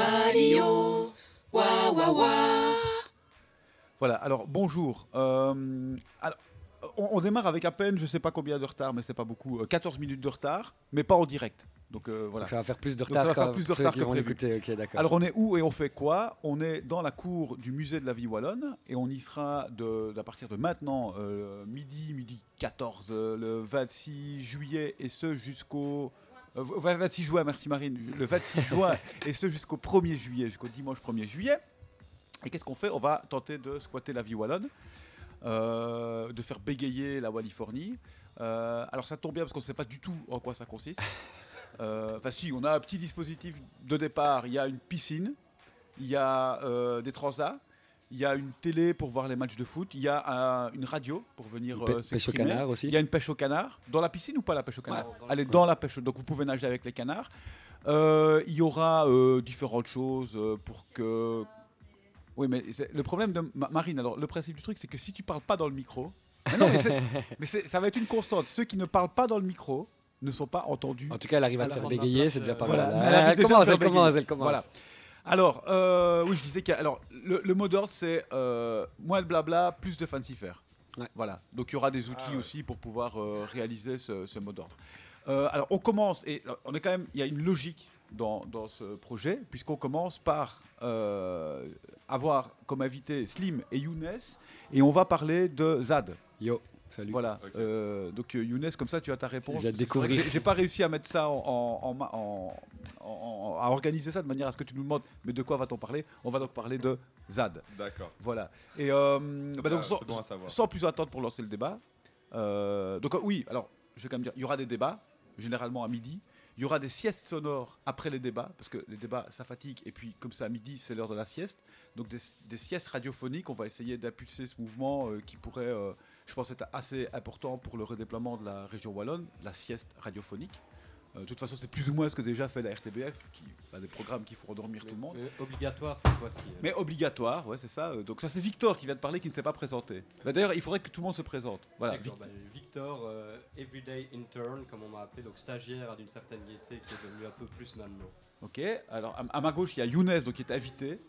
Radio. Wa wa wa. Voilà, alors bonjour. Euh, alors, on, on démarre avec à peine, je sais pas combien de retard, mais c'est pas beaucoup, euh, 14 minutes de retard, mais pas en direct. Donc euh, voilà. Donc ça va faire plus de Donc retard. ça va faire plus de retard que prévu. l'écouter, Ok, d'accord. Alors on est où et on fait quoi? On est dans la cour du musée de la vie wallonne et on y sera de, à partir de maintenant, euh, midi, midi 14, euh, le 26 juillet et ce jusqu'au... euh, 26 juin, merci Marine. Le 26 juin et ce jusqu'au 1er juillet, jusqu'au dimanche 1er juillet. Et qu'est-ce qu'on fait? On va tenter de squatter la vie wallonne, euh, de faire bégayer la Wallifornie. Euh, alors ça tombe bien parce qu'on ne sait pas du tout en quoi ça consiste. Euh, Enfin si, on a un petit dispositif de départ. Il y a une piscine, il y a euh, des transats, il y a une télé pour voir les matchs de foot, il y a un- une radio pour venir euh, pêche au s'exprimer. canard aussi. Il y a une pêche au canard. Dans la piscine ou pas la pêche au canard Ouais, dans- Elle est dans la pêche. Donc vous pouvez nager avec les canards. Euh, il y aura euh, différentes choses euh, pour que. Oui, mais le problème de Ma- Marine, alors le principe du truc, c'est que si tu parles pas dans le micro. Mais non, mais, c'est- mais c'est- ça va être une constante. Ceux qui ne parlent pas dans le micro ne sont pas entendus. En tout cas, elle arrive à te Alors, faire bégayer, c'est déjà euh, pas Voilà. mal. Elle Elle, arrive déjà à commence, elle commence, elle commence. Voilà. Alors, euh, oui, je disais que alors, le, le mot d'ordre, c'est euh, moins de blabla, plus de fancy faire. Ouais. Voilà. Donc, il y aura des outils Ah ouais. aussi pour pouvoir euh, réaliser ce, ce mot d'ordre. Euh, alors, on commence, et on est quand même, il y a une logique dans, dans ce projet, puisqu'on commence par euh, avoir comme invité Slim et Younes, et on va parler de Zad. Yo, salut. Voilà. Euh, donc euh, Younes, comme ça, tu as ta réponse. J'ai pas réussi à mettre ça en, en- en ma- en- en- en- à organiser ça de manière à ce que tu nous demandes. Mais de quoi va-t-on parler? On va donc parler de Zad. D'accord. Voilà. Et euh, bah donc sans, c'est bon à savoir. sans plus attendre pour lancer le débat. euh, donc oui, alors je vais quand même dire, il y aura des débats généralement à midi. Il y aura des siestes sonores après les débats, parce que les débats, ça fatigue, et puis comme c'est à midi, c'est l'heure de la sieste. Donc des, des siestes radiophoniques, on va essayer d'impulser ce mouvement euh, qui pourrait, euh, je pense, être assez important pour le redéploiement de la région wallonne, la sieste radiophonique. Euh, de toute façon, c'est plus ou moins ce que déjà fait la RTBF, qui a des programmes qui font endormir tout le monde. Euh, obligatoire cette fois-ci. euh. Mais obligatoire, ouais, c'est ça. Donc ça, c'est Victor qui vient de parler, qui ne s'est pas présenté. Bah, D'ailleurs, il faudrait que tout le monde se présente. Voilà. Bah, Victor, euh, Everyday Intern, comme on m'a appelé, donc stagiaire d'une certaine gaieté qui est devenu un peu plus maintenant. Ok. Alors à, à ma gauche, il y a Younes, donc qui est invité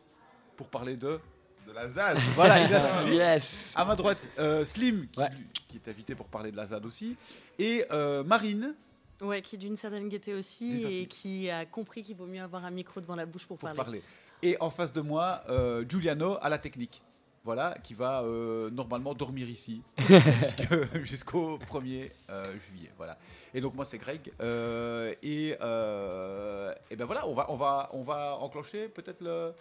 pour parler de. De la ZAD. Voilà, il a suivi. Yes À ma droite, euh, Slim, qui, Ouais. qui est invité pour parler de la ZAD aussi, et euh, Marine Ouais, qui est d'une certaine gaieté D'une aussi certaine- et qui a compris qu'il vaut mieux avoir un micro devant la bouche pour, pour parler. parler. Et en face de moi, euh, Giuliano à la technique. Voilà, qui va euh, normalement dormir ici jusque- jusqu'au 1er euh, juillet. Voilà. Et donc moi c'est Greg. euh, et, euh, et ben voilà, on va, on va, on va enclencher peut-être le,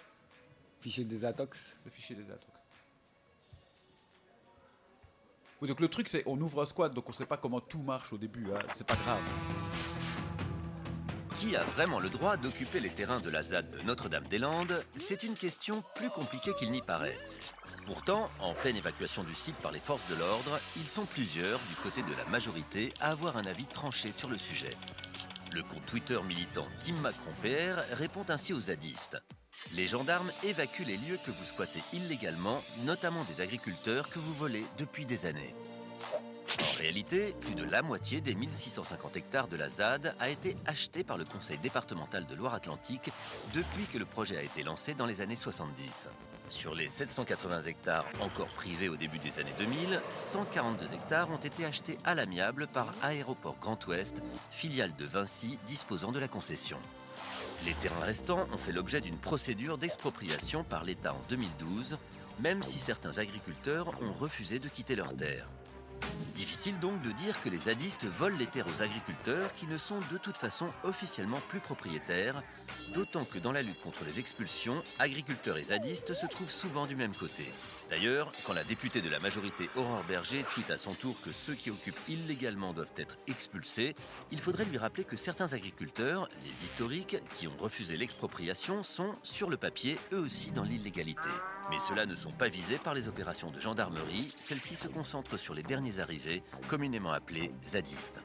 Fichier des Atox. le fichier des atox. Oui, donc le truc c'est on ouvre un squad, donc on sait pas comment tout marche au début. hein, c'est pas grave. Qui a vraiment le droit d'occuper les terrains de la ZAD de Notre-Dame-des-Landes? C'est une question plus compliquée qu'il n'y paraît. Pourtant, en pleine évacuation du site par les forces de l'ordre, ils sont plusieurs du côté de la majorité à avoir un avis tranché sur le sujet. Le compte Twitter militant Team Macron PR répond ainsi aux zadistes. Les gendarmes évacuent les lieux que vous squattez illégalement, notamment des agriculteurs que vous volez depuis des années. En réalité, plus de la moitié des 1650 hectares de la ZAD a été acheté par le Conseil départemental de Loire-Atlantique depuis que le projet a été lancé dans les années 70. Sur les 780 hectares encore privés au début des années 2000, 142 hectares ont été achetés à l'amiable par Aéroport Grand Ouest, filiale de Vinci disposant de la concession. Les terrains restants ont fait l'objet d'une procédure d'expropriation par l'État en 2012, même si certains agriculteurs ont refusé de quitter leurs terres. Difficile donc de dire que les zadistes volent les terres aux agriculteurs qui ne sont de toute façon officiellement plus propriétaires, d'autant que dans la lutte contre les expulsions, agriculteurs et zadistes se trouvent souvent du même côté. D'ailleurs, quand la députée de la majorité Aurore Berger tweet à son tour que ceux qui occupent illégalement doivent être expulsés, il faudrait lui rappeler que certains agriculteurs, les historiques, qui ont refusé l'expropriation, sont, sur le papier, eux aussi dans l'illégalité. Mais ceux-là ne sont pas visés par les opérations de gendarmerie, celles-ci se concentrent sur les derniers arrivés, communément appelés zadistes.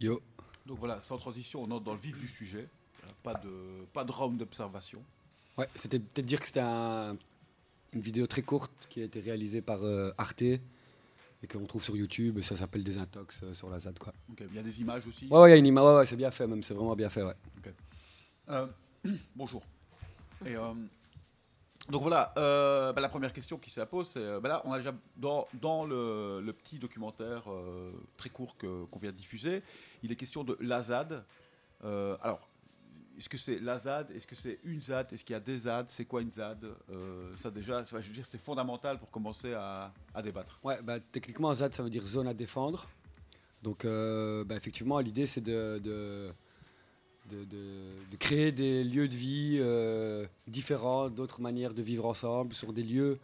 Yo. Donc voilà, sans transition, on entre dans le vif du sujet. Pas de, pas de round d'observation. Ouais, c'était peut-être dire que c'était un- une vidéo très courte qui a été réalisé par euh, Arte et qu'on trouve sur YouTube. Ça s'appelle Désintox euh, sur la ZAD. Quoi. Ok, Il y a des images aussi. Ouais, ouais, il y a une image, ouais, ouais, c'est bien fait même, c'est vraiment bien fait. Ouais. Euh, bonjour. Et, donc voilà, bah, la première question qui s'impose, c'est bah là, on a déjà dans, dans le, le petit documentaire très court qu'on vient de diffuser, il est question de la ZAD. Euh, alors, est-ce que c'est la ZAD Est-ce que c'est une ZAD? Est-ce qu'il y a des ZAD C'est quoi une ZAD? Euh, Ça déjà, je veux dire, c'est fondamental pour commencer à, débattre. Ouais, bah, techniquement, ZAD, ça veut dire zone à défendre. Donc, euh, bah, effectivement, l'idée, c'est de, créer des lieux de vie euh, différents, d'autres manières de vivre ensemble, sur des lieux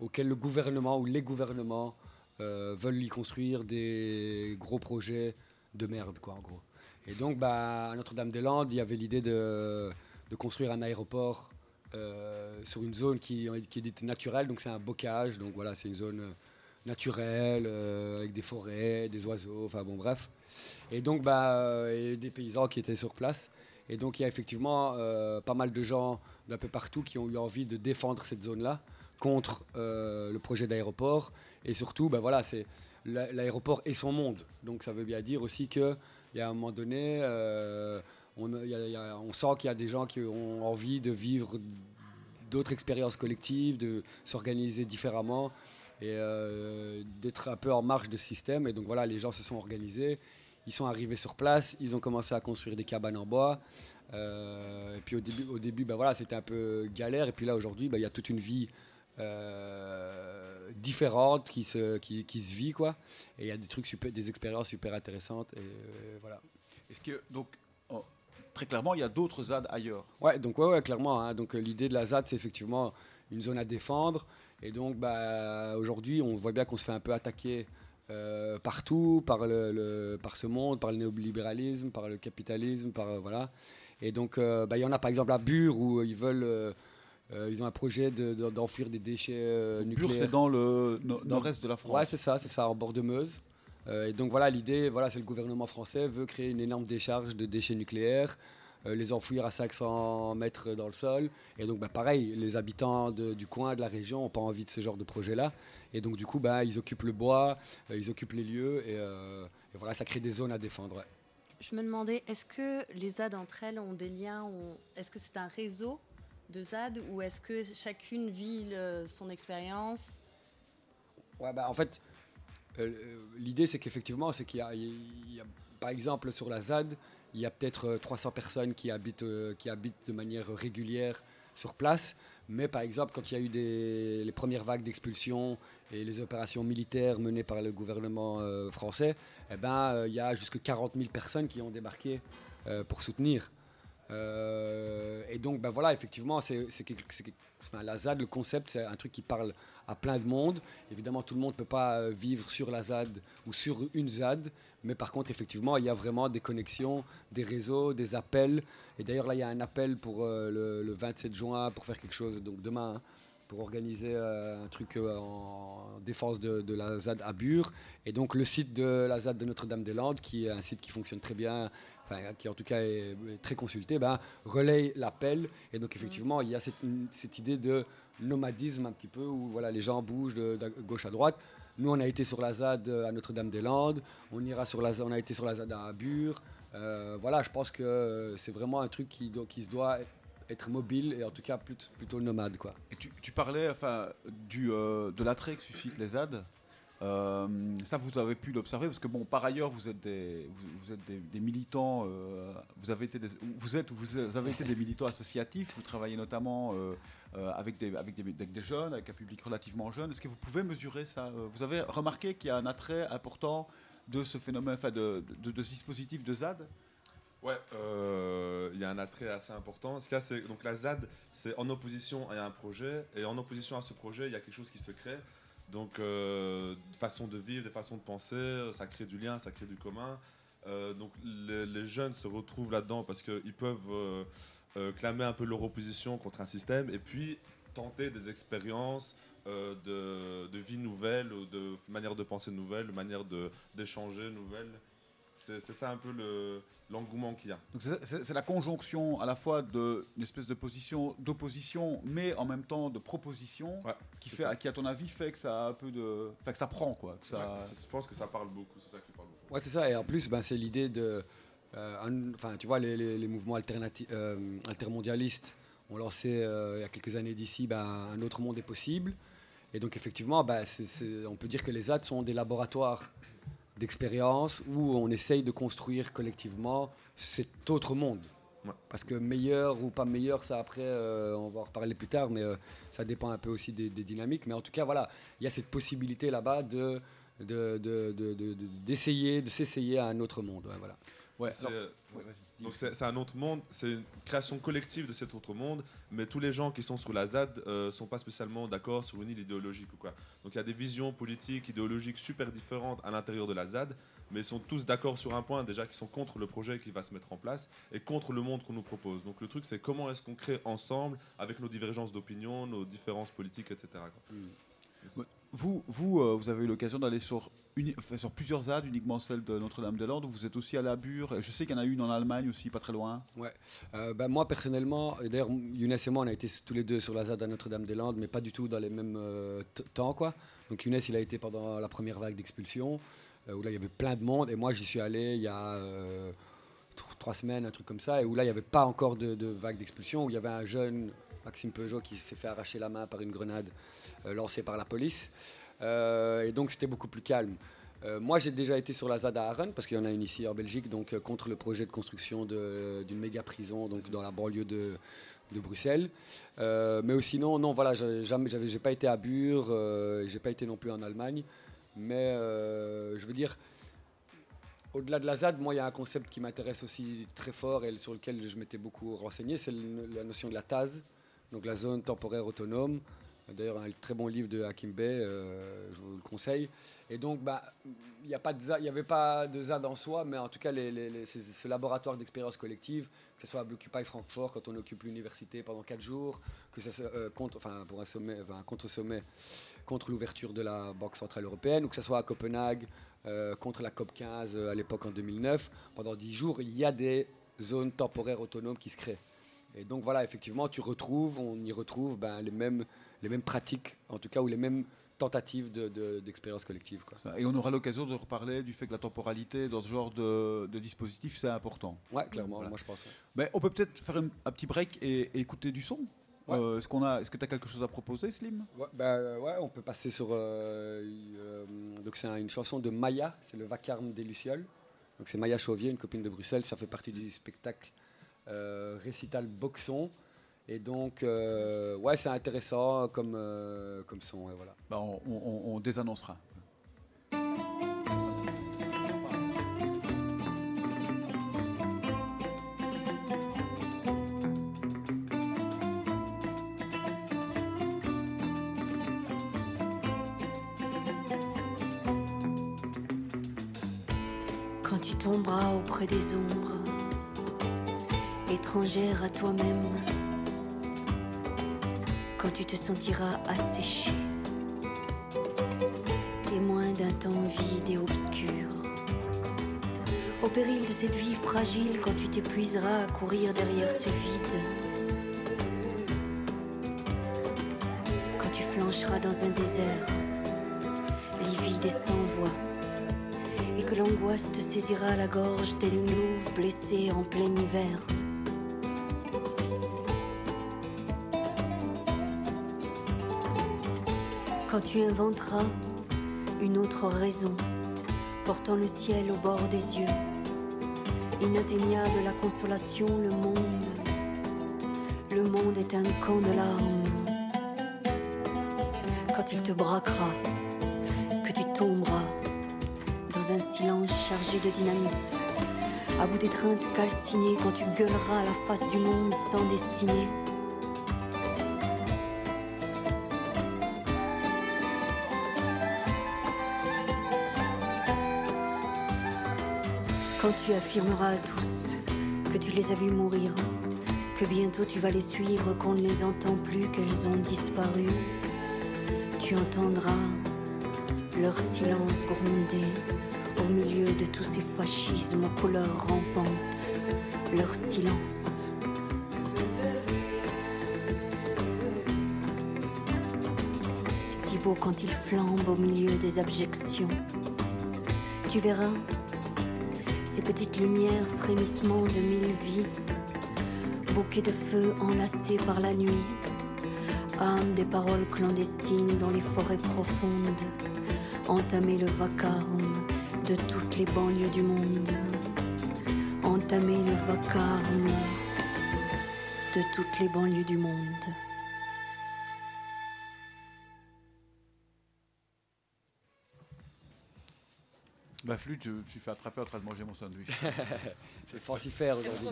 auxquels le gouvernement ou les gouvernements veulent y construire des gros projets de merde, quoi, en gros. Et donc, bah, à Notre-Dame-des-Landes, il y avait l'idée de, de construire un aéroport euh, sur une zone qui, qui est naturelle, donc c'est un bocage, donc voilà, c'est une zone euh, naturelle, euh, avec des forêts, des oiseaux, enfin bon, bref. Et donc, bah, euh, et des paysans qui étaient sur place. Et donc, il y a effectivement euh, pas mal de gens d'un peu partout qui ont eu envie de défendre cette zone-là contre euh, le projet d'aéroport. Et surtout, bah, voilà, c'est l'a- l'aéroport et son monde. Donc, ça veut bien dire aussi qu'il y a un moment donné, euh, on, sent qu'il y a des gens qui ont envie de vivre d'autres expériences collectives, de s'organiser différemment et euh, d'être un peu en marge de ce système. Et donc voilà, les gens se sont organisés, ils sont arrivés sur place, ils ont commencé à construire des cabanes en bois. Et puis au début, au début bah voilà, c'était un peu galère. Et puis là, aujourd'hui, bah, il y a toute une vie euh, différente qui se, qui, qui se vit. Quoi. Et il y a des trucs super, des expériences super intéressantes. Et euh, voilà. Est-ce que, donc, oh, très clairement, il y a d'autres ZAD ailleurs? Ouais, donc ouais, ouais clairement. hein. Donc euh, l'idée de la ZAD, c'est effectivement une zone à défendre. Et donc bah, aujourd'hui, on voit bien qu'on se fait un peu attaquer euh, partout par, le, le- par ce monde, par le néolibéralisme, par le capitalisme, par euh, voilà. Et donc euh, bah, il y en a par exemple à Bure où ils veulent, euh, ils ont un projet de- de- d'enfuir des déchets euh, nucléaires. c'est dans le no- nord-est de la France. Ouais, c'est ça, c'est ça, en bord de Meuse. Euh, et donc voilà, l'idée, voilà, c'est le gouvernement français veut créer une énorme décharge de déchets nucléaires, euh, les enfouir à 500 mètres dans le sol. Et donc, bah, pareil, les habitants de- du coin, de la région, n'ont pas envie de ce genre de projet-là. Et donc, du coup, bah, ils occupent le bois, euh, ils occupent les lieux, et, euh, et voilà, ça crée des zones à défendre. ouais. Je me demandais, est-ce que les ZAD entre elles ont des liens Est-ce que c'est un réseau de ZAD ou est-ce que chacune vit son expérience? Ouais, bah, en fait, euh, euh, l'idée, c'est qu'effectivement, c'est qu'il y a, par exemple, sur la ZAD, il y a peut-être euh, 300 personnes qui habitent, euh, qui habitent de manière régulière sur place. Mais par exemple, quand il y a eu les premières vagues d'expulsion et les opérations militaires menées par le gouvernement euh, français, eh ben, euh, il y a jusque 40 000 personnes qui ont débarqué euh, pour soutenir. Euh, et donc, ben voilà, effectivement, c'est c'est quelque- c'est enfin, la ZAD, le concept, c'est un truc qui parle à plein de monde. Évidemment, tout le monde ne peut pas euh, vivre sur la ZAD ou sur une ZAD, mais par contre, effectivement, il y a vraiment des connexions, des réseaux, des appels. Et d'ailleurs, là, il y a un appel pour euh, le, le 27 juin pour faire quelque chose, donc demain, hein, pour organiser euh, un truc euh, en défense de, la ZAD à Bure. Et donc, le site de la ZAD de Notre-Dame-des-Landes, qui est un site qui fonctionne très bien, enfin, qui en tout cas est, très consulté, ben, relaye l'appel. Et donc, effectivement, il y a cette, cette idée de nomadisme un petit peu, où voilà, les gens bougent de, gauche à droite. Nous, on a été sur la ZAD à Notre-Dame-des-Landes, on, ira sur la, on a été sur la ZAD à Bure. Euh, voilà, je pense que c'est vraiment un truc qui, qui se doit être mobile et en tout cas plutôt, plutôt nomade. Quoi. Tu, parlais enfin, du, euh, de l'attrait que suscitent les ZAD. Euh, ça, vous avez pu l'observer parce que, bon, par ailleurs, vous êtes des, vous, êtes des, militants, euh, vous, avez été des, vous, êtes, vous avez été des militants associatifs, vous travaillez notamment avec, des, avec, des, avec des jeunes, avec un public relativement jeune. Est-ce que vous pouvez mesurer ça Vous avez remarqué qu'il y a un attrait important de ce phénomène, enfin, de, de, de ce dispositif de ZAD Ouais, euh, il y a un attrait assez important. Ce c'est donc la ZAD, c'est en opposition à un projet, et en opposition à ce projet, il y a quelque chose qui se crée. Donc, euh, des façons de vivre, des façons de penser, ça crée du lien, ça crée du commun. Euh, donc, les, jeunes se retrouvent là-dedans parce qu'ils peuvent euh, clamer un peu leur opposition contre un système, et puis tenter des expériences de, vie nouvelle, ou de manière de penser nouvelle, manière d'échanger nouvelle. C'est ça un peu le- l'engouement qu'il y a. C'est- la conjonction à la fois d'une espèce de position d'opposition, mais en même temps de proposition, Ouais, qui, fait, à ton avis fait que ça a un peu de, enfin, que ça prend quoi. que ça- Ouais, c'est- je pense que ça parle beaucoup, c'est ça qui parle beaucoup. Ouais, c'est ça. Et en plus, ben, c'est l'idée de. euh, Enfin, tu vois, les, les- les mouvements euh, altermondialistes ont lancé euh, il y a quelques années d'ici ben, un autre monde est possible. Et donc, effectivement, ben, on peut dire que les ZAD sont des laboratoires d'expérience où on essaye de construire collectivement cet autre monde. Ouais. Parce que meilleur ou pas meilleur, ça après, euh, on va en reparler plus tard, mais euh, ça dépend un peu aussi des, des dynamiques. Mais en tout cas, voilà, il y a cette possibilité là-bas de de- de- de- de- de- d'essayer, de, s'essayer à un autre monde. ouais, voilà. Ouais, Euh. Donc c'est un autre monde, c'est une création collective de cet autre monde, mais tous les gens qui sont sur la ZAD ne sont pas spécialement d'accord sur une île idéologique ou quoi. Donc il y a des visions politiques, idéologiques super différentes à l'intérieur de la ZAD, mais ils sont tous d'accord sur un point déjà, qui sont contre le projet qui va se mettre en place et contre le monde qu'on nous propose. Donc le truc c'est comment est-ce qu'on crée ensemble, avec nos divergences d'opinion, nos différences politiques, etc. Vous, vous, euh, vous avez eu l'occasion d'aller sur, plusieurs ZAD, uniquement celle de Notre-Dame-des-Landes. Vous êtes aussi à la Bure. Je sais qu'il y en a une en Allemagne aussi, pas très loin. Euh, ben, moi, personnellement, et d'ailleurs, Younes et moi, on a été tous les deux sur la ZAD à Notre-Dame-des-Landes, mais pas du tout dans les mêmes euh, temps. Quoi. Donc Younes, il a été pendant la première vague d'expulsion, euh, où là, il y avait plein de monde, et moi, j'y suis allé il y a tr- trois semaines, un truc comme ça, et où là, il n'y avait pas encore de vague d'expulsion, où il y avait un jeune, Maxime Peugeot, qui s'est fait arracher la main par une grenade euh, lancée par la police. Euh, et donc, c'était beaucoup plus calme. Euh, moi, j'ai déjà été sur la ZAD à Aachen, parce qu'il y en a une ici en Belgique, donc contre le projet de construction d'une méga prison donc dans la banlieue de, Bruxelles. Mais sinon, non, voilà, j'ai pas été à Bure, j'ai pas été non plus en Allemagne. Mais je veux dire, au-delà de la ZAD, moi, il y a un concept qui m'intéresse aussi très fort et sur lequel je m'étais beaucoup renseigné, c'est la notion de la TAS, donc la zone temporaire autonome. D'ailleurs, un très bon livre de Hakim Bey, euh, je vous le conseille. Et donc, bah, il n'y avait pas de ZAD en soi, mais en tout cas, les, ce laboratoire d'expérience collective, que ce soit à Blockupy Francfort, quand on occupe l'université pendant quatre jours, que ça euh, contre, enfin, pour un contre-sommet contre l'ouverture de la Banque Centrale Européenne, ou que ce soit à Copenhague, euh, contre la COP 15 euh, à l'époque en 2009, pendant dix jours, il y a des zones temporaires autonomes qui se créent. Et donc voilà, effectivement, tu retrouves, on y retrouve ben, les, mêmes, les mêmes pratiques, en tout cas, ou les mêmes tentatives de- de- d'expérience collective. Quoi. Et on aura l'occasion de reparler du fait que la temporalité dans ce genre de, de dispositif, c'est important. Ouais, clairement, Voilà. moi je pense. ouais. Mais on peut peut-être faire un, un petit break et, et écouter du son. Ouais. Euh, est-ce, qu'on a, est-ce que tu as quelque chose à proposer, Slim? Ouais, bah, euh, ouais, on peut passer sur. euh, euh, donc, c'est un- une chanson de Maya, c'est le vacarme des Lucioles. Donc, c'est Maya Chauvier, une copine de Bruxelles. Ça fait partie du spectacle récital Boxon. Et donc, euh, ouais, c'est intéressant comme, euh, comme son. voilà. Bah, on, on- on désannoncera. À toi-même, quand tu te sentiras asséché, témoin d'un temps vide et obscur, au péril de cette vie fragile, quand tu t'épuiseras à courir derrière ce vide, quand tu flancheras dans un désert, livide et sans voix et que l'angoisse te saisira la gorge tel une louve blessée en plein hiver. Quand tu inventeras une autre raison, portant le ciel au bord des yeux, inatteignable la consolation, le monde, le monde est un camp de larmes. Quand il te braquera, que tu tomberas dans un silence chargé de dynamite. À bout d'étreinte calcinée, quand tu gueuleras à la face du monde sans destinée. Tu affirmeras à tous que tu les as vus mourir, que bientôt tu vas les suivre, qu'on ne les entend plus, qu'elles ont disparu, tu entendras leur silence gronder au milieu de tous ces fascismes aux couleurs rampantes, leur silence. Si beau quand il flambe au milieu des abjections, tu verras ces petites lumières, frémissements de mille vies, bouquets de feu enlacés par la nuit, âme des paroles clandestines dans les forêts profondes, entamer le vacarme de toutes les banlieues du monde, entamer le vacarme de toutes les banlieues du monde. Ma flûte, je me suis fait attraper en train de manger mon sandwich. C'est fancifère aujourd'hui.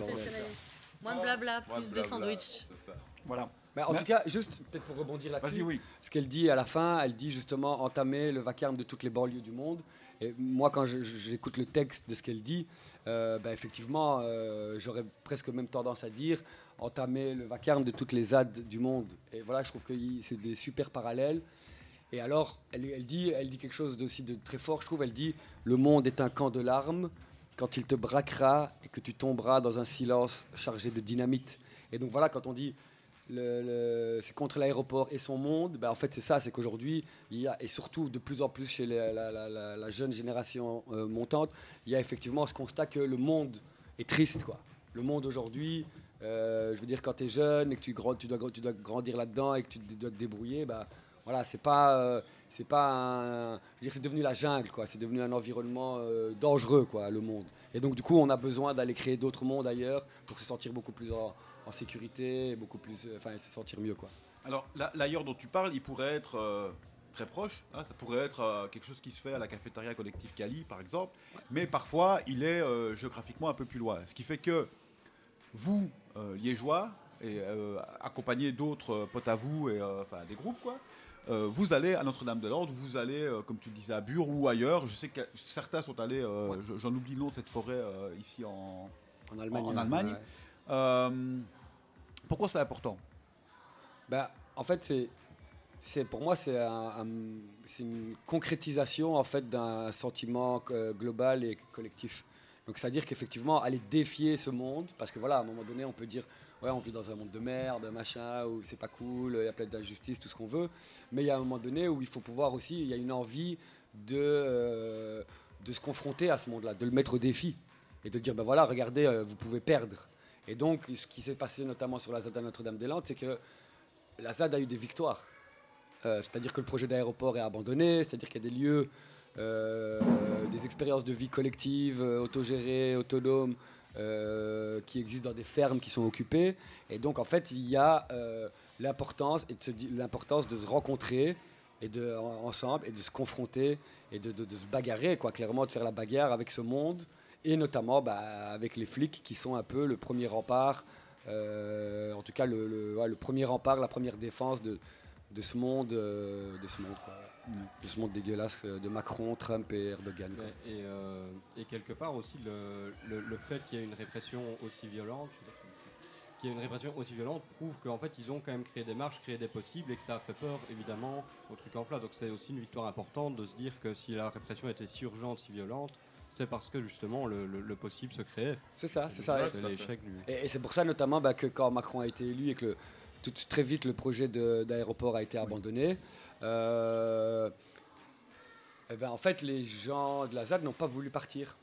Moins de blabla, plus de blabla, sandwich. Ça. voilà. Mais en Mais- tout cas, juste peut-être pour rebondir là-dessus, oui. ce qu'elle dit à la fin, elle dit justement entamer le vacarme de toutes les banlieues du monde. Et moi, quand j'écoute le texte de ce qu'elle dit, euh, ben, effectivement, euh, j'aurais presque même tendance à dire entamer le vacarme de toutes les ZAD du monde. Et voilà, je trouve que c'est des super parallèles. Et alors, elle, dit, quelque chose d'aussi de très fort, je trouve. Elle dit Le monde est un camp de larmes quand il te braquera et que tu tomberas dans un silence chargé de dynamite. Et donc voilà, quand on dit c'est contre l'aéroport et son monde, ben en fait c'est ça, c'est qu'aujourd'hui, et surtout de plus en plus chez la, jeune génération euh, montante, il y a effectivement ce constat que le monde est triste. Le monde aujourd'hui, euh, je veux dire, quand tu es jeune et que tu, dois, grandir là-dedans et que tu dois te débrouiller, bah, voilà, c'est pas, euh, c'est pas c'est devenu la jungle, quoi. C'est devenu un environnement euh, dangereux, quoi, le monde. Et donc, du coup, on a besoin d'aller créer d'autres mondes ailleurs pour se sentir beaucoup plus en, sécurité, beaucoup plus, euh, enfin, se sentir mieux, quoi. Alors, l'ailleurs dont tu parles, il pourrait être très proche. hein, ça pourrait être quelque chose qui se fait à la cafétéria collective Cali, par exemple. Mais parfois, il est géographiquement un peu plus loin. Ce qui fait que vous, liégeois, et accompagnés d'autres potes à vous, et enfin des groupes, quoi, euh, vous allez à Notre-Dame-de-Lande, vous allez, euh, comme tu le disais, à Bure ou ailleurs. Je sais que certains sont allés, euh, Ouais. j'en oublie le nom de cette forêt ici en, En Allemagne. En Allemagne. ouais. Pourquoi c'est important? Bah, en fait, c'est, c'est pour moi, c'est, un- un- c'est une concrétisation en fait d'un sentiment global et collectif. Donc, c'est-à-dire qu'effectivement, aller défier ce monde, parce que voilà, à un moment donné, on peut dire, ouais, on vit dans un monde de merde, machin, où c'est pas cool, il y a plein d'injustices, tout ce qu'on veut, mais il y a un moment donné où il faut pouvoir aussi, il y a une envie de, euh, de se confronter à ce monde-là, de le mettre au défi et de dire, ben voilà, regardez, euh, vous pouvez perdre. Et donc, ce qui s'est passé notamment sur la ZAD à Notre-Dame-des-Landes, c'est que la ZAD a eu des victoires. Euh, c'est-à-dire que le projet d'aéroport est abandonné, c'est-à-dire qu'il y a des lieux, des expériences de vie collective, euh, autogérées, autonomes, euh, qui existent dans des fermes qui sont occupées. Et donc, en fait, il y a euh, l'importance l'importance de se rencontrer et de, en- ensemble et de se confronter et de, se bagarrer, quoi, clairement, de faire la bagarre avec ce monde et notamment bah, avec les flics qui sont un peu le premier rempart, euh, en tout cas le, premier rempart, la première défense de, ce monde, euh. De ce monde dégueulasse de Macron, Trump et Erdogan. quoi. Ouais, et, euh, et quelque part aussi le, le- le fait qu'il y ait une répression aussi violente, qu'il y ait une répression aussi violente prouve qu'en fait ils ont quand même créé des marches, créé des possibles et que ça a fait peur évidemment au truc en place. Donc c'est aussi une victoire importante de se dire que si la répression était si urgente, si violente, c'est parce que justement le, le- le possible se créait. C'est ça, c'est ça. Et- tout l'échec c'est pour ça notamment bah, que quand Macron a été élu et que le- tout, très vite le projet d'aéroport a été abandonné, euh, eh ben, en fait les gens de la ZAD n'ont pas voulu partir.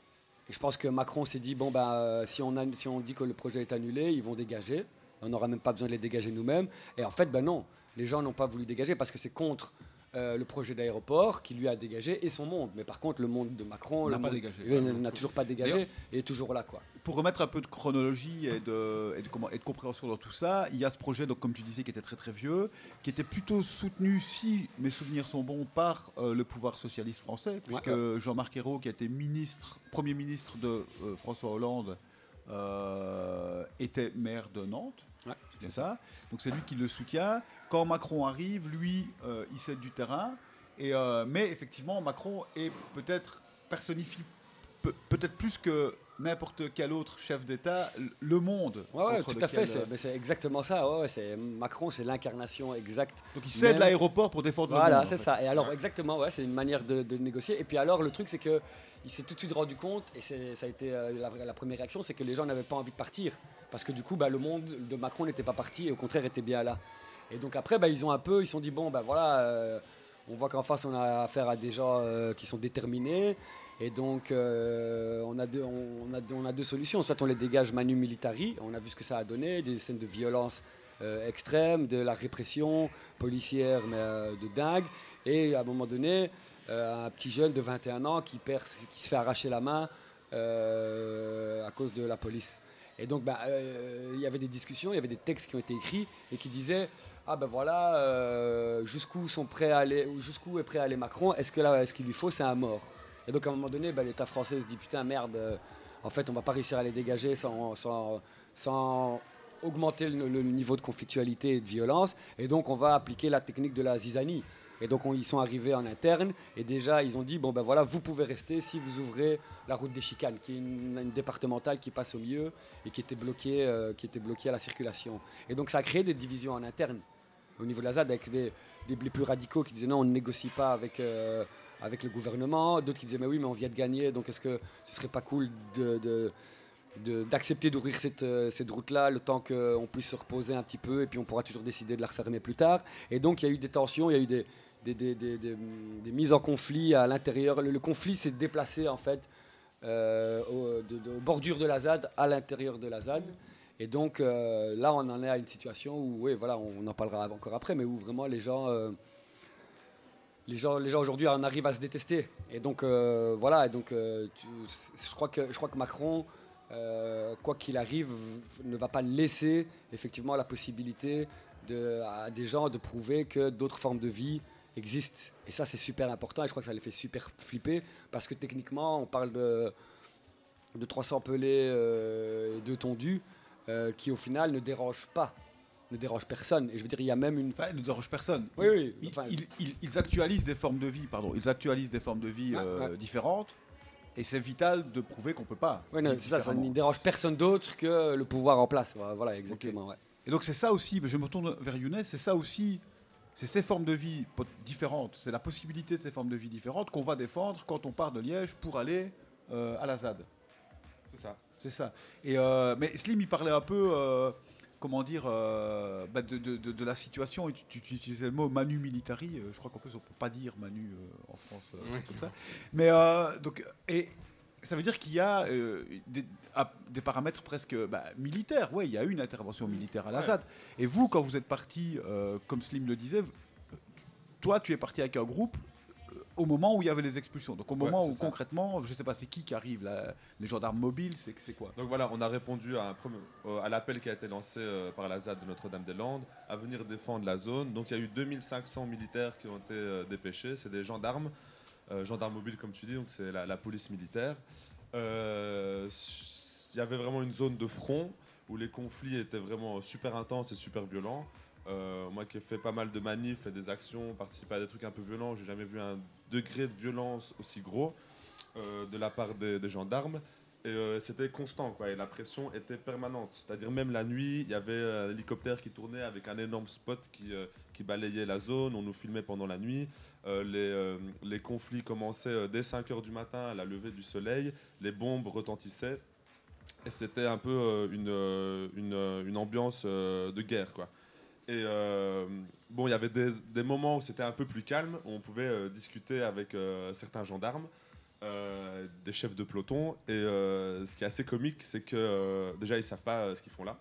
Et je pense que Macron s'est dit, bon, bah, euh, si, on a- si on dit que le projet est annulé, ils vont dégager. On n'aura même pas besoin de les dégager nous-mêmes. Et en fait, ben non, les gens n'ont pas voulu dégager parce que c'est contre euh, le projet d'aéroport qui lui a dégagé et son monde. Mais par contre, le monde de Macron N'a pas monde- dégagé. il n'a toujours pas dégagé et est toujours là. quoi. Pour remettre un peu de chronologie et de, et de, comment, et de compréhension dans tout ça, il y a ce projet, donc, comme tu disais, qui était très très vieux, qui était plutôt soutenu, si mes souvenirs sont bons, par euh, le pouvoir socialiste français, puisque Jean-Marc Ayrault, qui a été ministre, Premier ministre de euh, François Hollande, était maire de Nantes. Ouais, c'est ça. Donc c'est lui qui le soutient. Quand Macron arrive, lui, euh, il cède du terrain. Et, euh, mais effectivement, Macron est peut-être personnifie pe- peut-être plus que n'importe quel autre chef d'État le monde. Ouais, ouais, tout à fait, c'est euh, c'est exactement ça. ouais, ouais, c'est- Macron, c'est l'incarnation exacte. Donc il cède Même- l'aéroport pour défendre le Voilà, monde. en c'est fait. ça. Et alors, exactement, ouais, c'est une manière de, de négocier. Et puis alors, le truc, c'est que il s'est tout de suite rendu compte, et ça a été euh, la, la première réaction, c'est que les gens n'avaient pas envie de partir. Parce que du coup, bah, le monde de Macron n'était pas parti, et au contraire, était bien là. Et donc après, bah, ils ont un peu, ils se sont dit, bon, ben voilà, euh, on voit qu'en face, on a affaire à des gens euh, qui sont déterminés. Et donc, euh, on, a deux, solutions. Soit on les dégage manu militari, on a vu ce que ça a donné, des scènes de violence extrême, de la répression policière, mais de dingue. Et à un moment donné, un petit jeune de 21 ans qui, perd, qui se fait arracher la main à cause de la police. Et donc, bah, il y avait des discussions, il y avait des textes qui ont été écrits et qui disaient ah ben voilà, euh, jusqu'où sont prêts à aller, jusqu'où est prêt à aller Macron Est-ce que là, ce qu'il lui faut, c'est un mort Et donc à un moment donné, bah, l'État français se dit putain merde, euh, en fait, on va pas réussir à les dégager sans, sans, sans augmenter le, niveau de conflictualité et de violence. Et donc, on va appliquer la technique de la zizanie. Et donc, on- ils sont arrivés en interne et déjà, ils ont dit bon ben voilà, vous pouvez rester si vous ouvrez la route des chicanes, qui est une, une départementale qui passe au milieu et qui était bloquée, euh, qui était bloquée à la circulation. Et donc, ça a créé des divisions en interne au niveau de la ZAD avec des, plus radicaux qui disaient non, on ne négocie pas avec, euh, avec le gouvernement. D'autres qui disaient mais oui, mais on vient de gagner, donc est-ce que ce serait pas cool d'accepter d'ouvrir cette, euh, cette route-là le temps qu'on puisse se reposer un petit peu et puis on pourra toujours décider de la refermer plus tard. Et donc il y a eu des tensions, il y a eu des, des, mises en conflit à l'intérieur. Le, conflit s'est déplacé en fait euh, au- bordures de la ZAD à l'intérieur de la ZAD. Et donc euh, là, on en est à une situation où, oui, voilà, on en parlera encore après, mais où vraiment les gens, euh, les gens, les gens aujourd'hui en arrivent à se détester. Et donc euh, voilà, et donc je crois que je crois que Macron, quoi qu'il arrive, ne va pas laisser effectivement la possibilité de, à des gens de prouver que d'autres formes de vie existent. Et ça, c'est super important. Et je crois que ça les fait super flipper parce que techniquement, on parle de de 300 pelés et de tondus euh, qui au final ne dérangent pas, ne dérangent personne. Et je veux dire, il y a même une... Enfin, il ne dérange personne. Oui, oui. Ils, enfin, ils- ils- ils actualisent des formes de vie, pardon. Ils actualisent des formes de vie euh, ouais. différentes. Et c'est vital de prouver qu'on peut pas. vivre c'est ça, ça ne dérange personne d'autre que le pouvoir en place. Voilà, exactement. ouais. Et donc c'est ça aussi, je me tourne vers Younes, c'est ça aussi, c'est ces formes de vie différentes, c'est la possibilité de ces formes de vie différentes qu'on va défendre quand on part de Liège pour aller euh, à la ZAD. C'est ça. C'est ça. Et euh, mais Slim, il parlait un peu, euh, comment dire, euh, bah, de, de- de- de la situation. Et tu, tu- tu utilisais le mot manu militari. je crois qu'en plus on peut pas dire manu en France, comme ça. Mais donc et ça veut dire qu'il y a des, à- des paramètres presque bah, militaires. Ouais, il y a eu une intervention militaire à la Ouais. Et vous, quand vous êtes parti, comme Slim le disait, toi, tu es parti avec un groupe au moment où il y avait les expulsions. Donc au moment où ça. concrètement, je sais pas, c'est qui qui arrive là, Les gendarmes mobiles, c'est c'est quoi? Donc voilà, on a répondu à, un premier- euh, à l'appel qui a été lancé euh, par la ZAD de Notre-Dame-des-Landes à venir défendre la zone. Donc il y a eu 2500 militaires qui ont été euh, dépêchés. C'est des gendarmes, gendarmes mobiles comme tu dis, donc c'est la, la police militaire. Il y avait vraiment une zone de front où les conflits étaient vraiment super intenses et super violents. Euh, moi qui ai fait pas mal de manifs et des actions, participé à des trucs un peu violents, j'ai jamais vu un degré de violence aussi gros euh, de la part des, gendarmes. Et euh, c'était constant, quoi. Et la pression était permanente. C'est-à-dire même la nuit, il y avait un hélicoptère qui tournait avec un énorme spot qui, euh, qui balayait la zone. On nous filmait pendant la nuit. Les, les conflits commençaient dès 5 heures du matin à la levée du soleil. Les bombes retentissaient. Et c'était un peu une, une, une ambiance de guerre, quoi. Et euh, bon, il y avait des, des moments où c'était un peu plus calme, où on pouvait euh, discuter avec euh, certains gendarmes, des chefs de peloton. Et ce qui est assez comique, c'est que déjà, ils savent pas ce qu'ils font là.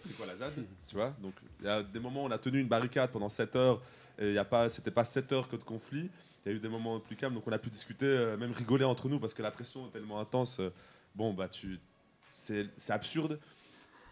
C'est quoi la ZAD, tu vois? Donc, il y a des moments où on a tenu une barricade pendant 7 heures, et y a pas, c'était pas 7 heures que de conflit. Il y a eu des moments plus calmes, donc on a pu discuter, même rigoler entre nous, parce que la pression est tellement intense. bon, bah, tu, c'est, c'est absurde.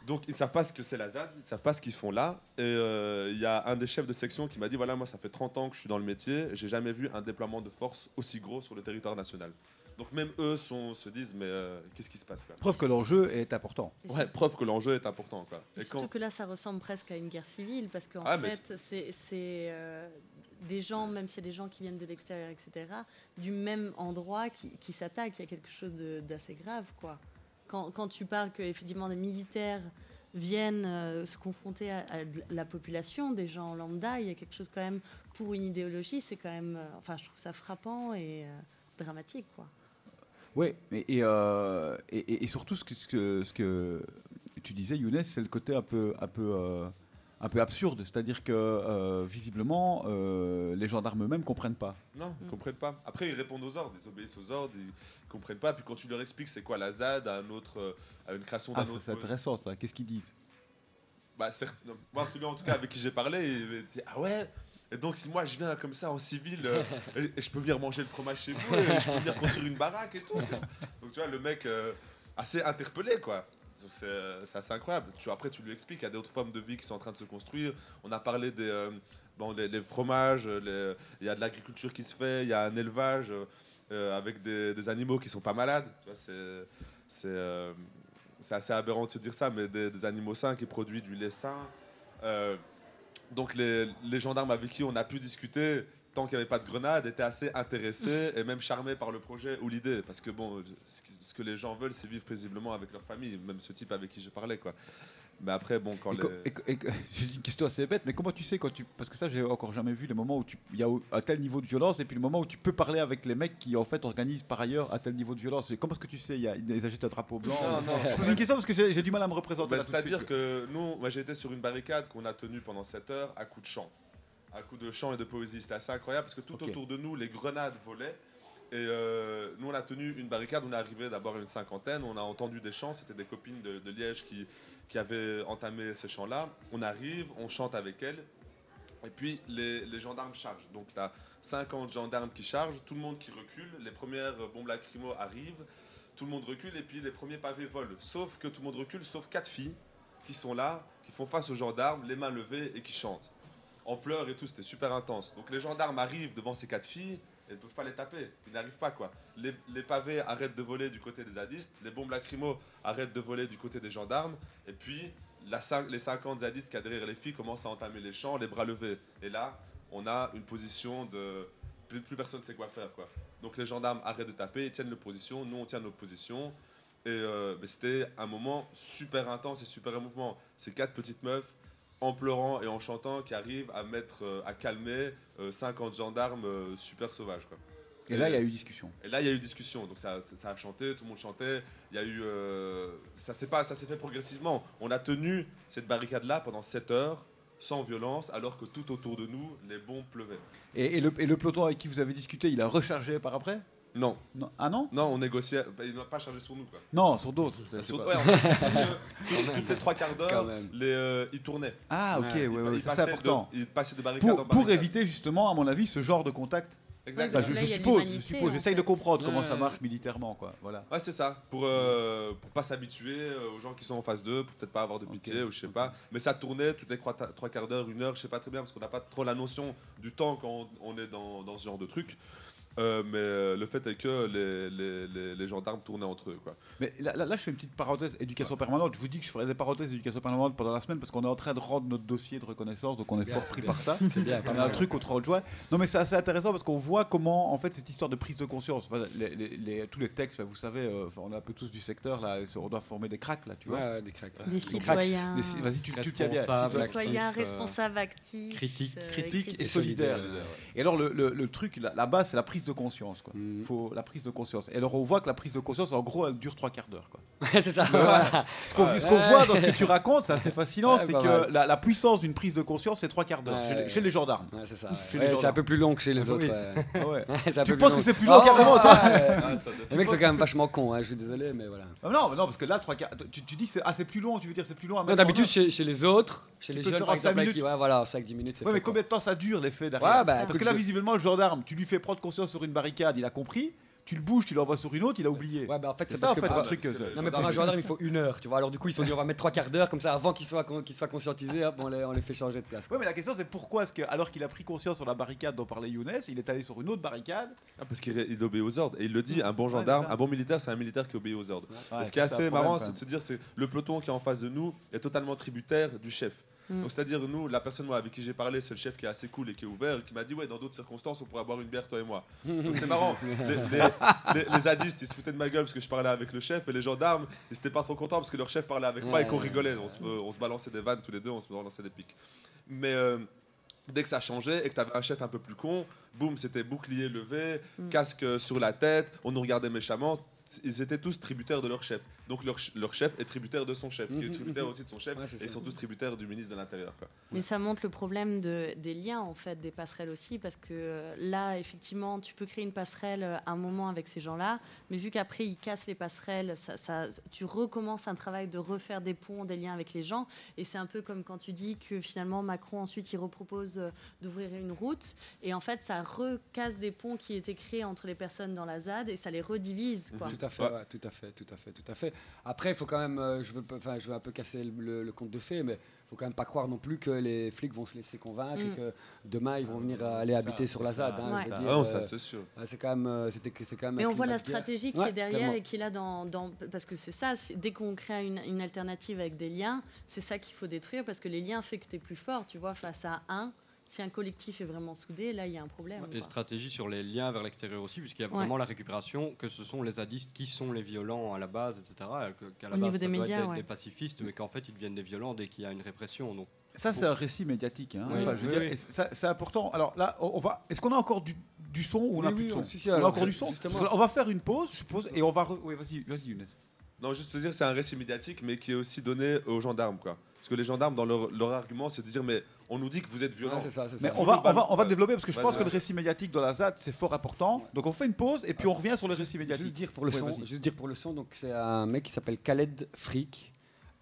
Donc ils savent pas ce que c'est la ZAD, ils savent pas ce qu'ils font là. Et euh, il y a un des chefs de section qui m'a dit voilà moi ça fait 30 ans que je suis dans le métier, j'ai jamais vu un déploiement de force aussi gros sur le territoire national. Donc même eux sont, se disent mais euh, qu'est-ce qui se passe quoi? Preuve que l'enjeu est important. Et Ouais, preuve que l'enjeu est important quoi. et Et surtout quand que là, ça ressemble presque à une guerre civile parce qu'en Ah, fait, c'est euh, des gens, même s'il y a des gens qui viennent de l'extérieur, etc., du même endroit qui, qui s'attaquent. Il y a quelque chose de- d'assez grave, quoi. Quand, tu parles que effectivement des militaires viennent euh, se confronter à, la population, des gens lambda, il y a quelque chose quand même pour une idéologie, c'est quand même, euh, enfin, je trouve ça frappant et euh, dramatique, quoi. Oui, et, et, surtout ce que, ce, que, tu disais, Younes, c'est le côté un peu, un peu, un peu absurde. C'est-à-dire que euh, visiblement, euh, les gendarmes eux-mêmes ne comprennent pas. Non, ils Mm. comprennent pas. Après, ils répondent aux ordres, ils obéissent aux ordres, ils comprennent pas. Puis quand tu leur expliques c'est quoi la ZAD, à, un autre, euh, à une création d'un Ah, autre. c'est intéressant ça. Qu'est-ce qu'ils disent? Bah, certes, non, moi, celui en tout cas avec qui j'ai parlé, il m'a dit Ah ouais? Et donc, si moi je viens comme ça en civil, euh, et, et je peux venir manger le fromage chez vous, et je peux venir construire une baraque et tout. tu vois. Donc, tu vois, le mec euh, assez interpellé, quoi. Donc, C'est assez incroyable. Après, tu lui expliques qu'il y a d'autres formes de vie qui sont en train de se construire. On a parlé des. euh, bon, les, fromages, les- il y a de l'agriculture qui se fait, il y a un élevage euh, euh, avec des, animaux qui sont pas malades. C'est. Euh, assez aberrant de se dire ça, mais des, animaux sains qui produisent du lait sain. Euh, donc les gendarmes avec qui on a pu discuter, tant qu'il n'y avait pas de grenade, étaient assez intéressés et même charmés par le projet ou l'idée. Parce que bon, ce que, les gens veulent, c'est vivre paisiblement avec leur famille, même ce type avec qui je parlais. Quoi. Mais après, bon, quand les... J'ai une question assez bête, mais comment tu sais quand tu. Parce que ça, j'ai encore jamais vu les moments où il y a un tel niveau de violence et puis le moment où tu peux parler avec les mecs qui en fait organisent par ailleurs un tel niveau de violence. Et Comment est-ce que tu sais? Y a, Ils agitent un drapeau blanc Non, non, Je pose une question parce que j'ai du mal à me représenter. Bah, C'est-à-dire que nous, moi j'ai été sur une barricade qu'on a tenue pendant 7 heures à coups de chant. À coups de chant et de poésie. C'était assez incroyable parce que tout autour de nous, les grenades volaient. Et euh, nous, on a tenu une barricade. On est arrivé d'abord à une cinquantaine. On a entendu des chants. C'était des copines de, de Liège qui, qui avaient entamé ces chants-là. On arrive, on chante avec elles. Et puis les, les gendarmes chargent. Donc tu as 50 gendarmes qui chargent, tout le monde qui recule. Les premières bombes lacrymo arrivent. Tout le monde recule et puis les premiers pavés volent. Sauf que tout le monde recule, sauf quatre filles qui sont là, qui font face aux gendarmes, les mains levées et qui chantent. En pleurs et tout, c'était super intense. Donc les gendarmes arrivent devant ces quatre filles et ne peuvent pas les taper. Ils n'arrivent pas quoi. Les, pavés arrêtent de voler du côté des zadistes, les bombes lacrymo arrêtent de voler du côté des gendarmes. Et puis les 50 zadistes qui a derrière les filles commencent à entamer les champs, les bras levés. Et là, on a une position de. Plus, personne ne sait quoi faire quoi. Donc les gendarmes arrêtent de taper, ils tiennent leur position, nous on tient notre position. Et euh, c'était un moment super intense et super émouvant. Ces quatre petites meufs, en pleurant et en chantant, qui arrivent à mettre, euh, à calmer euh, 50 gendarmes euh, super sauvages. Quoi. Et là, il y a eu discussion. Et là, il y a eu discussion. Donc ça, ça, ça a chanté, tout le monde chantait. Il y a eu, euh, ça s'est pas, ça s'est fait progressivement. On a tenu cette barricade-là pendant 7 heures, sans violence, alors que tout autour de nous, les bombes pleuvaient. Et, et le, et le peloton avec qui vous avez discuté, il a rechargé par après? Non, non. Ah non non, on négociait. bah, il n'a pas chargé sur nous, quoi. Non, sur d'autres. Sur- ouais, en toutes les trois quarts d'heure, euh, ils tournaient. Ah ok, Ouais, ouais, Ils- ouais, ils ça c'est passaient important. de- ils passaient de barricade en Pour, barricade. pour éviter justement, à mon avis, ce genre de contact. Exactement. Enfin, je, là, suppose, je suppose, en j'essaye fait. de comprendre comment Ouais, ça marche militairement, quoi. Voilà. Ouais, c'est ça. Pour, euh, pour pas s'habituer euh, aux gens qui sont en face d'eux, pour peut-être pas avoir de pitié Ok, ou je sais pas. Mais ça tournait toutes les trois, quarts d'heure, une heure, je sais pas très bien, parce qu'on n'a pas trop la notion du temps quand on, on est dans, dans ce genre de truc. Euh, mais euh, le fait est que les, les, les, les gendarmes tournaient entre eux. Quoi. Mais là, là, là, je fais une petite parenthèse éducation permanente. Je vous dis que je ferai des parenthèses éducation permanente pendant la semaine parce qu'on est en train de rendre notre dossier de reconnaissance, donc on est Bien, fort pris bien. par ça. C'est bien, On a un truc au 30 juin. Non, mais c'est assez intéressant parce qu'on voit comment, en fait, cette histoire de prise de conscience, enfin, les- les- les- tous les textes, enfin, vous savez, euh, enfin, on est un peu tous du secteur, là, on doit former des cracks, là, tu vois. Ouais, ouais, des cracks. Des cracks. citoyens, Des- Vas-y, tu, tu tiens bien. Responsables, citoyens actifs, responsables, actifs, critiques. euh, Critique et Et solidaire. solidaire. Et alors, le, le- le truc, la, la base, c'est la prise de conscience, quoi. Mhm. Faut la prise de conscience. Et alors, on voit que la prise de conscience, en gros, elle dure trois quarts d'heure, quoi. c'est ça. voilà. Ce qu'on Ouais. voit dans ce que tu racontes, c'est assez fascinant, Ouais, c'est que la, la puissance d'une prise de conscience, c'est trois quarts d'heure, Ouais. chez, les- chez les gendarmes. Ouais, c'est un peu plus long que chez les autres. Ah Tu penses que c'est long. plus long Ah, carrément, Les mecs sont quand même vachement cons, hein, je suis désolé, mais voilà. Ah Non, parce que là, trois quarts, tu, dis c'est ah, c'est plus long, tu veux dire c'est plus long D'habitude, chez, les autres, chez les jeunes, par en cinq exemple, voilà, 5-10 minutes, Ouais, mais combien de temps ça dure l'effet derrière bah, Parce que là, visiblement, le gendarme, tu lui fais prendre conscience sur une barricade, il a compris, tu le bouges, tu l'envoies sur une autre, il a oublié. Ouais, bah en fait, c'est ça, parce en fait, pour- le truc. que euh, Non mais pour un gendarme il faut une heure, tu vois. Alors du coup ils sont dit on va mettre trois quarts d'heure comme ça avant qu'ils soient qu'ils soient conscientisés, hop, on les, on les fait changer de place. quoi. Ouais, mais la question c'est pourquoi est-ce que, alors qu'il a pris conscience sur la barricade dont parlait Younes, il est allé sur une autre barricade? Ah, parce qu'il il obéit aux ordres. Et il le dit, un bon gendarme, un bon militaire, c'est un militaire qui obéit aux ordres. Ouais, ce qui est assez marrant, c'est de se dire, c'est le peloton qui est en face de nous est totalement tributaire du chef. Mm. Donc, c'est-à-dire, nous, la personne moi, avec qui j'ai parlé, c'est le chef qui est assez cool et qui est ouvert, et qui m'a dit, ouais, dans d'autres circonstances, on pourrait boire une bière, toi et moi. Donc, c'est marrant. Les, les- les- les zadistes, ils se foutaient de ma gueule parce que je parlais avec le chef, et les gendarmes, ils étaient pas trop contents parce que leur chef parlait avec moi et qu'on rigolait. On se, on se balançait des vannes tous les deux, on se balançait des pics. Mais. euh, Dès que ça changeait et que tu avais un chef un peu plus con, boum, c'était bouclier levé, Mm. casque sur la tête, on nous regardait méchamment. Ils étaient tous tributaires de leur chef. Donc leur, ch- leur chef est tributaire de son chef, qui est Mhm, tributaire mhm. aussi de son chef. Ouais, et ils sont tous tributaires du ministre de l'Intérieur. quoi. Mais ça montre le problème de, des liens, en fait, des passerelles aussi, parce que euh, là, effectivement, tu peux créer une passerelle euh, un moment avec ces gens-là, mais vu qu'après, ils cassent les passerelles, ça, ça- tu recommences un travail de refaire des ponts, des liens avec les gens, et c'est un peu comme quand tu dis que finalement, Macron, ensuite, il repropose euh, d'ouvrir une route, et en fait, ça recasse des ponts qui étaient créés entre les personnes dans la ZAD, et ça les redivise, quoi. Tout à fait, Ouais. ouais, tout à fait, tout à fait, tout à fait. Après, il faut quand même, euh, je veux, pas- enfin, je veux un peu casser le, le- le conte de fées, mais il faut quand même pas croire non plus que les flics vont se laisser convaincre et Mm. que demain ils vont venir euh, aller habiter ça, sur la ZAD. hein, Ouais. je veux Ah dire, Ah non, euh, ça c'est sûr. c'est quand même, c'était, c'est quand même. Mais on voit la stratégie qui Ouais, est derrière clairement. et qu'il a dans, dans- Parce que c'est ça, c'est- dès qu'on crée une, une alternative avec des liens, c'est ça qu'il faut détruire parce que les liens fait que tu es plus fort, tu vois, face à un. Si un collectif est vraiment soudé, là, il y a un problème. Et quoi. stratégie sur les liens vers l'extérieur aussi, puisqu'il y a Ouais. vraiment la récupération que ce sont les zadistes qui sont les violents à la base, etc. que- Qu'à la Au niveau base, des ça doit médias, être des, ouais. des pacifistes, mais qu'en fait, ils deviennent des violents dès qu'il y a une répression. Donc, Ça, c'est un récit médiatique. hein. Oui, Enfin, je veux oui, dire, oui. et ça- c'est important. Alors là, on va. Est-ce qu'on a encore du, du son ou on a Oui, plus oui, de son on- si, si, On a encore du son On va faire une pause, je suppose, et on va. re- Oui, vas-y, vas-y, Younes. Non, juste te dire, c'est un récit médiatique, mais qui est aussi donné aux gendarmes. Quoi. Parce que les gendarmes, dans leur, leur argument, c'est de dire, mais on nous dit que vous êtes. Ouais, ça, c'est Mais on va, on va, on va développer parce que je pense que le récit médiatique de la ZAD, c'est fort important. Donc on fait une pause et puis on revient sur le récit Juste médiatique. dire pour le Ouais, son, juste dire pour le son, donc c'est un mec qui s'appelle Khaled Freak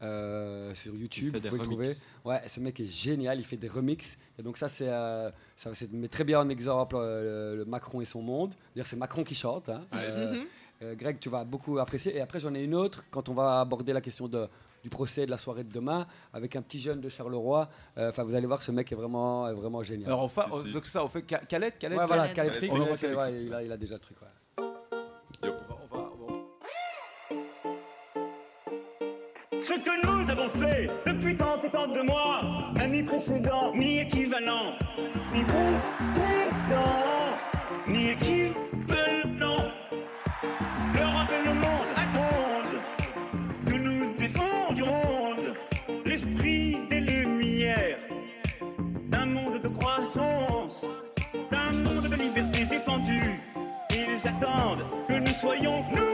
euh, sur YouTube. Vous pouvez le trouver. Ouais, ce mec est génial, il fait des remixes. Et donc ça, c'est, euh, ça met très bien en exemple euh, le, le Macron et son monde. D'ailleurs, c'est Macron qui chante. hein. Euh, euh, Greg, tu vas beaucoup apprécier. Et après, j'en ai une autre quand on va aborder la question de, du procès de la soirée de demain avec un petit jeune de Charleroi. Euh, Enfin, vous allez voir, ce mec est vraiment, est vraiment génial. Alors on fait, Si, si. donc ça, on fait Ca- Khaled, Khaled. ouais, voilà, ouais, ouais, Freak. il, a, il a déjà le truc. ouais. On va- on va- on va- Ce que nous avons fait depuis tant et tant de mois n'a ni précédent, ni équivalent, ni précédent, soyons nous,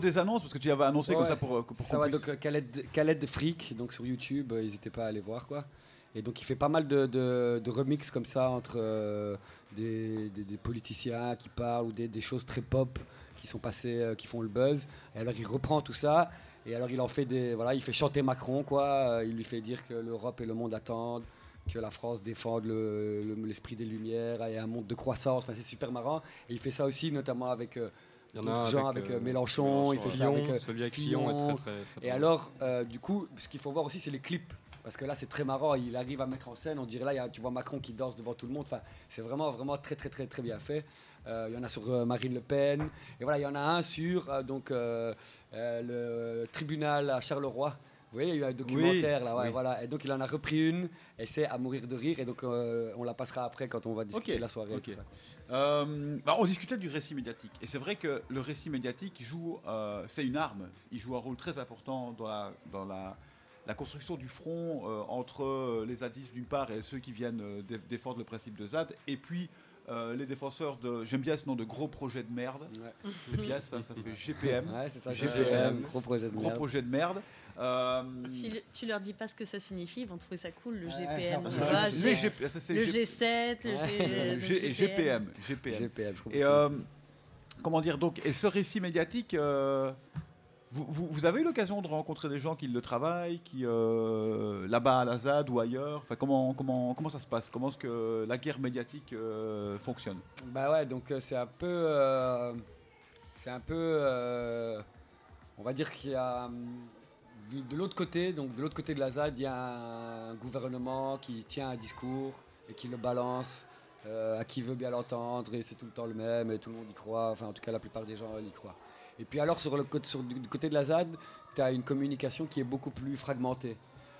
Tu redésannonces parce que tu avais annoncé comme Ouais. ça pour, pour ça, puisse- donc euh, Khaled, Khaled Freak, donc sur YouTube, euh, n'hésitez pas à aller voir quoi. Et donc il fait pas mal de, de, de remix comme ça entre euh, des, des- des politiciens qui parlent ou des, des choses très pop qui sont passées, euh, qui font le buzz. Et alors il reprend tout ça et alors il en fait des, voilà, il fait chanter Macron quoi. Il lui fait dire que l'Europe et le monde attendent, que la France défende le- le- l'esprit des Lumières et un monde de croissance. Enfin, c'est super marrant. Et il fait ça aussi notamment avec euh, il y en a un gens avec, euh, Mélenchon, il fait ça avec, euh, celui avec Fillon. Fillon est très, très, très Et alors, euh, du coup, ce qu'il faut voir aussi, c'est les clips. Parce que là, c'est très marrant. Il arrive à mettre en scène. On dirait là, il y a- tu vois Macron qui danse devant tout le monde. Enfin, c'est vraiment, vraiment très, très, très, très bien fait. Euh, il y en a sur euh, Marine Le Pen. Et voilà, il y en a un sur euh, donc, euh, euh, le tribunal à Charleroi. Voyez, il y a eu un documentaire là, ouais, voilà. Et donc il en a repris une, et c'est à mourir de rire. Et donc euh, on la passera après quand on va discuter de la soirée. et ok. tout ça. Euh, bah, on discutait du récit médiatique. Et c'est vrai que le récit médiatique joue, euh, c'est une arme. Il joue un rôle très important dans la, dans la, la construction du front entre les zadistes d'une part et ceux qui viennent dé- défendre le principe de ZAD. Et puis euh, les défenseurs de, j'aime bien ce nom de gros projet de merde. Ouais. C'est bien ça, ça fait GPM. Ouais, c'est ça, GPM, gros projet de Gros merde. projet de merde. Euh, Si le- tu leur dis pas ce que ça signifie, ils vont trouver ça cool, le GPM. tu vois, les ça, le G- G7, le, G, et GPM. GPM. GPM, je comprends Et euh, comment dire donc Et ce récit médiatique, euh, vous, avez eu l'occasion de rencontrer des gens qui le travaillent, qui euh, là-bas à la ZAD ou ailleurs? Enfin, comment ça se passe? Comment est-ce que la guerre médiatique euh, fonctionne? Bah ouais, donc euh, c'est un peu. c'est un peu. on va dire qu'il y a. hum, De, l'autre côté, donc de l'autre côté de la ZAD, il y a un gouvernement qui tient un discours et qui le balance à qui veut bien l'entendre et c'est tout le temps le même et tout le monde y croit. Enfin, en tout cas, la plupart des gens y croient. Et puis alors, sur le du côté de la ZAD, tu as une communication qui est beaucoup plus fragmentée.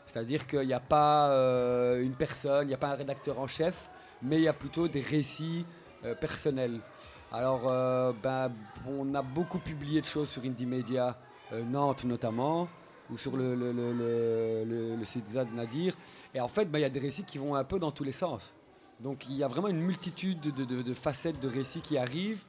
C'est-à-dire qu'il n'y a pas euh, une personne, il n'y a pas un rédacteur en chef, mais il y a plutôt des récits euh, personnels. Alors, euh, ben, on a beaucoup publié de choses sur Indie Media, Nantes notamment, ou sur le, site ZAD Nadir. Et en fait, ben, il y a des récits qui vont un peu dans tous les sens. Donc, il y a vraiment une multitude de, de- de- de facettes de récits qui arrivent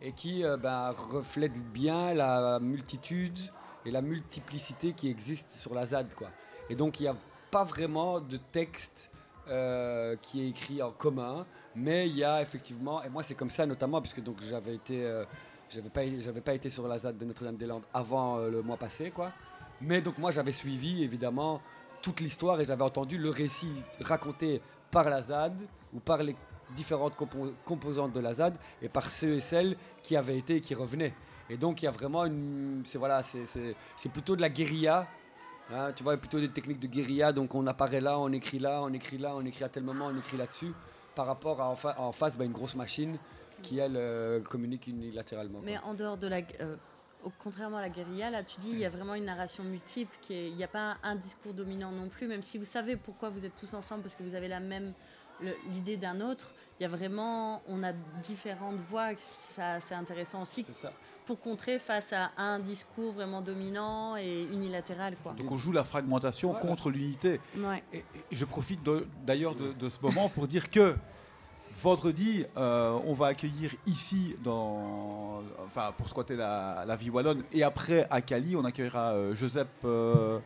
et qui euh, ben, reflètent bien la multitude et la multiplicité qui existe sur la ZAD. Quoi. Et donc, il n'y a pas vraiment de texte euh, qui est écrit en commun, mais il y a effectivement, et moi c'est comme ça notamment, puisque donc j'avais été, euh, j'avais pas, été sur la ZAD de Notre-Dame-des-Landes avant le mois passé, quoi. Mais donc moi j'avais suivi évidemment toute l'histoire et j'avais entendu le récit raconté par la ZAD ou par les différentes compo- composantes de la ZAD et par ceux et celles qui avaient été et qui revenaient. Et donc il y a vraiment une, c'est voilà, c'est, plutôt de la guérilla Hein, tu vois, plutôt des techniques de guérilla, donc on apparaît là, on écrit là, on écrit là, on écrit à tel moment, on écrit là-dessus, par rapport à en, fa- en face bah, une grosse machine qui, elle, euh, communique unilatéralement. quoi. Mais en dehors de la. euh, contrairement à la guérilla, là, tu dis il y a vraiment une narration multiple, il n'y a pas un, un discours dominant non plus, même si vous savez pourquoi vous êtes tous ensemble, parce que vous avez la même l'idée d'un autre. Il y a vraiment, on a différentes voix, ça c'est intéressant aussi pour contrer face à un discours vraiment dominant et unilatéral, quoi. Donc on joue la fragmentation Voilà. contre l'unité. Ouais. Et, et je profite de- d'ailleurs de, de ce moment pour dire que vendredi, euh, on va accueillir ici, dans, enfin, pour squatter la, la vie wallonne, et après à Cali, on accueillera euh, Joseph euh,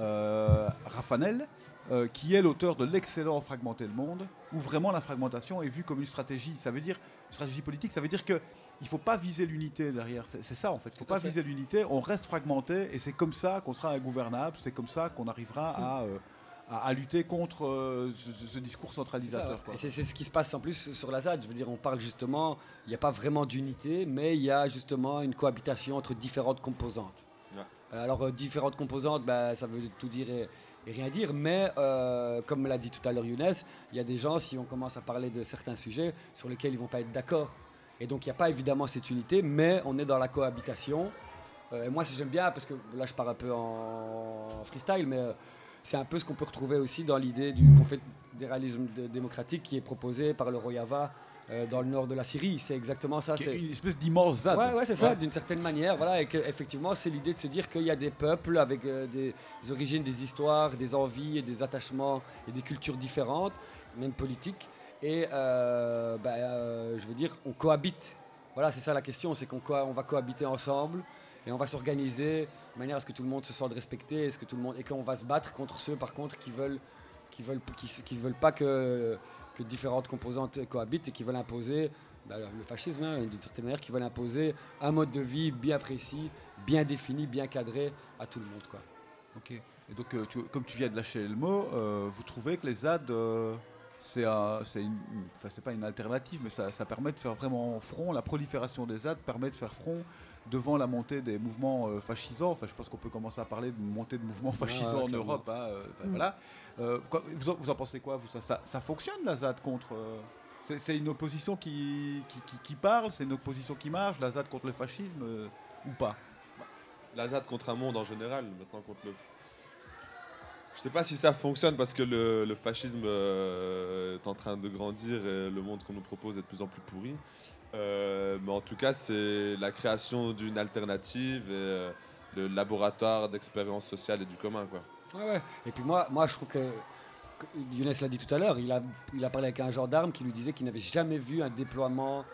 euh, Raffanel, euh, qui est l'auteur de l'excellent Fragmenter le monde, où vraiment la fragmentation est vue comme une stratégie. Ça veut dire une stratégie politique. Ça veut dire que il faut pas viser l'unité derrière. C'est ça en fait. Il faut Tout à pas fait. viser l'unité. On reste fragmenté, et c'est comme ça qu'on sera ingouvernable. C'est comme ça qu'on arrivera à euh, à, à lutter contre euh, ce, discours centralisateur. c'est ce qui se passe en plus sur la ZAD. Je veux dire, on parle justement, il n'y a pas vraiment d'unité, mais il y a justement une cohabitation entre différentes composantes. Ouais. Euh, Alors, euh, différentes composantes, bah, ça veut tout dire et, rien dire, mais euh, comme l'a dit tout à l'heure Younes, il y a des gens, si on commence à parler de certains sujets sur lesquels ils vont pas être d'accord. Et donc, il n'y a pas évidemment cette unité, mais on est dans la cohabitation. Euh, et moi, j'aime bien, parce que là, je pars un peu en freestyle, mais euh, c'est un peu ce qu'on peut retrouver aussi dans l'idée du confédéralisme démocratique qui est proposé par le Rojava euh, dans le nord de la Syrie. C'est exactement ça. C'est une espèce d'immense ZAD. Ouais, ouais, c'est ça, d'une certaine manière. Voilà, et que, effectivement, c'est l'idée de se dire qu'il y a des peuples avec euh, des, origines, des histoires, des envies et des attachements et des cultures différentes, même politiques. Et euh, bah, euh, je veux dire, on cohabite. Voilà, c'est ça la question, c'est qu'on co- on va cohabiter ensemble et on va s'organiser de manière à ce que tout le monde se sente respecté, est-ce que tout le monde et qu'on va se battre contre ceux, par contre, qui veulent, qui veulent, qui, qui veulent pas que, que différentes composantes cohabitent et qui veulent imposer bah, le fascisme, hein, d'une certaine manière, qui veulent imposer un mode de vie bien précis, bien défini, bien cadré à tout le monde. Quoi. Ok. Et donc, euh, comme tu viens de lâcher le mot, euh, vous trouvez que les ZAD, euh, c'est pas une alternative, mais ça, ça permet de faire vraiment front. La prolifération des ZAD permet de faire front devant la montée des mouvements euh, fascisants. Enfin, je pense qu'on peut commencer à parler de montée de mouvements fascisants en. Europe. hein, euh, enfin, Mm. voilà. Euh, quoi- vous, en, vous en pensez quoi vous, ça, ça- ça fonctionne la ZAD contre euh, c'est- C'est une opposition qui, qui, qui- qui parle, c'est une opposition qui marche, la ZAD contre le fascisme euh, ou pas? La ZAD contre un monde en général, maintenant contre le. Je sais pas si ça fonctionne parce que le, le fascisme euh, est en train de grandir et le monde qu'on nous propose est de plus en plus pourri. Euh, mais en tout cas, c'est la création d'une alternative et euh, le laboratoire d'expérience sociale et du commun. Quoi. Et puis moi, moi, je trouve que, Younes l'a dit tout à l'heure, il a, il a parlé avec un gendarme qui lui disait qu'il n'avait jamais vu un déploiement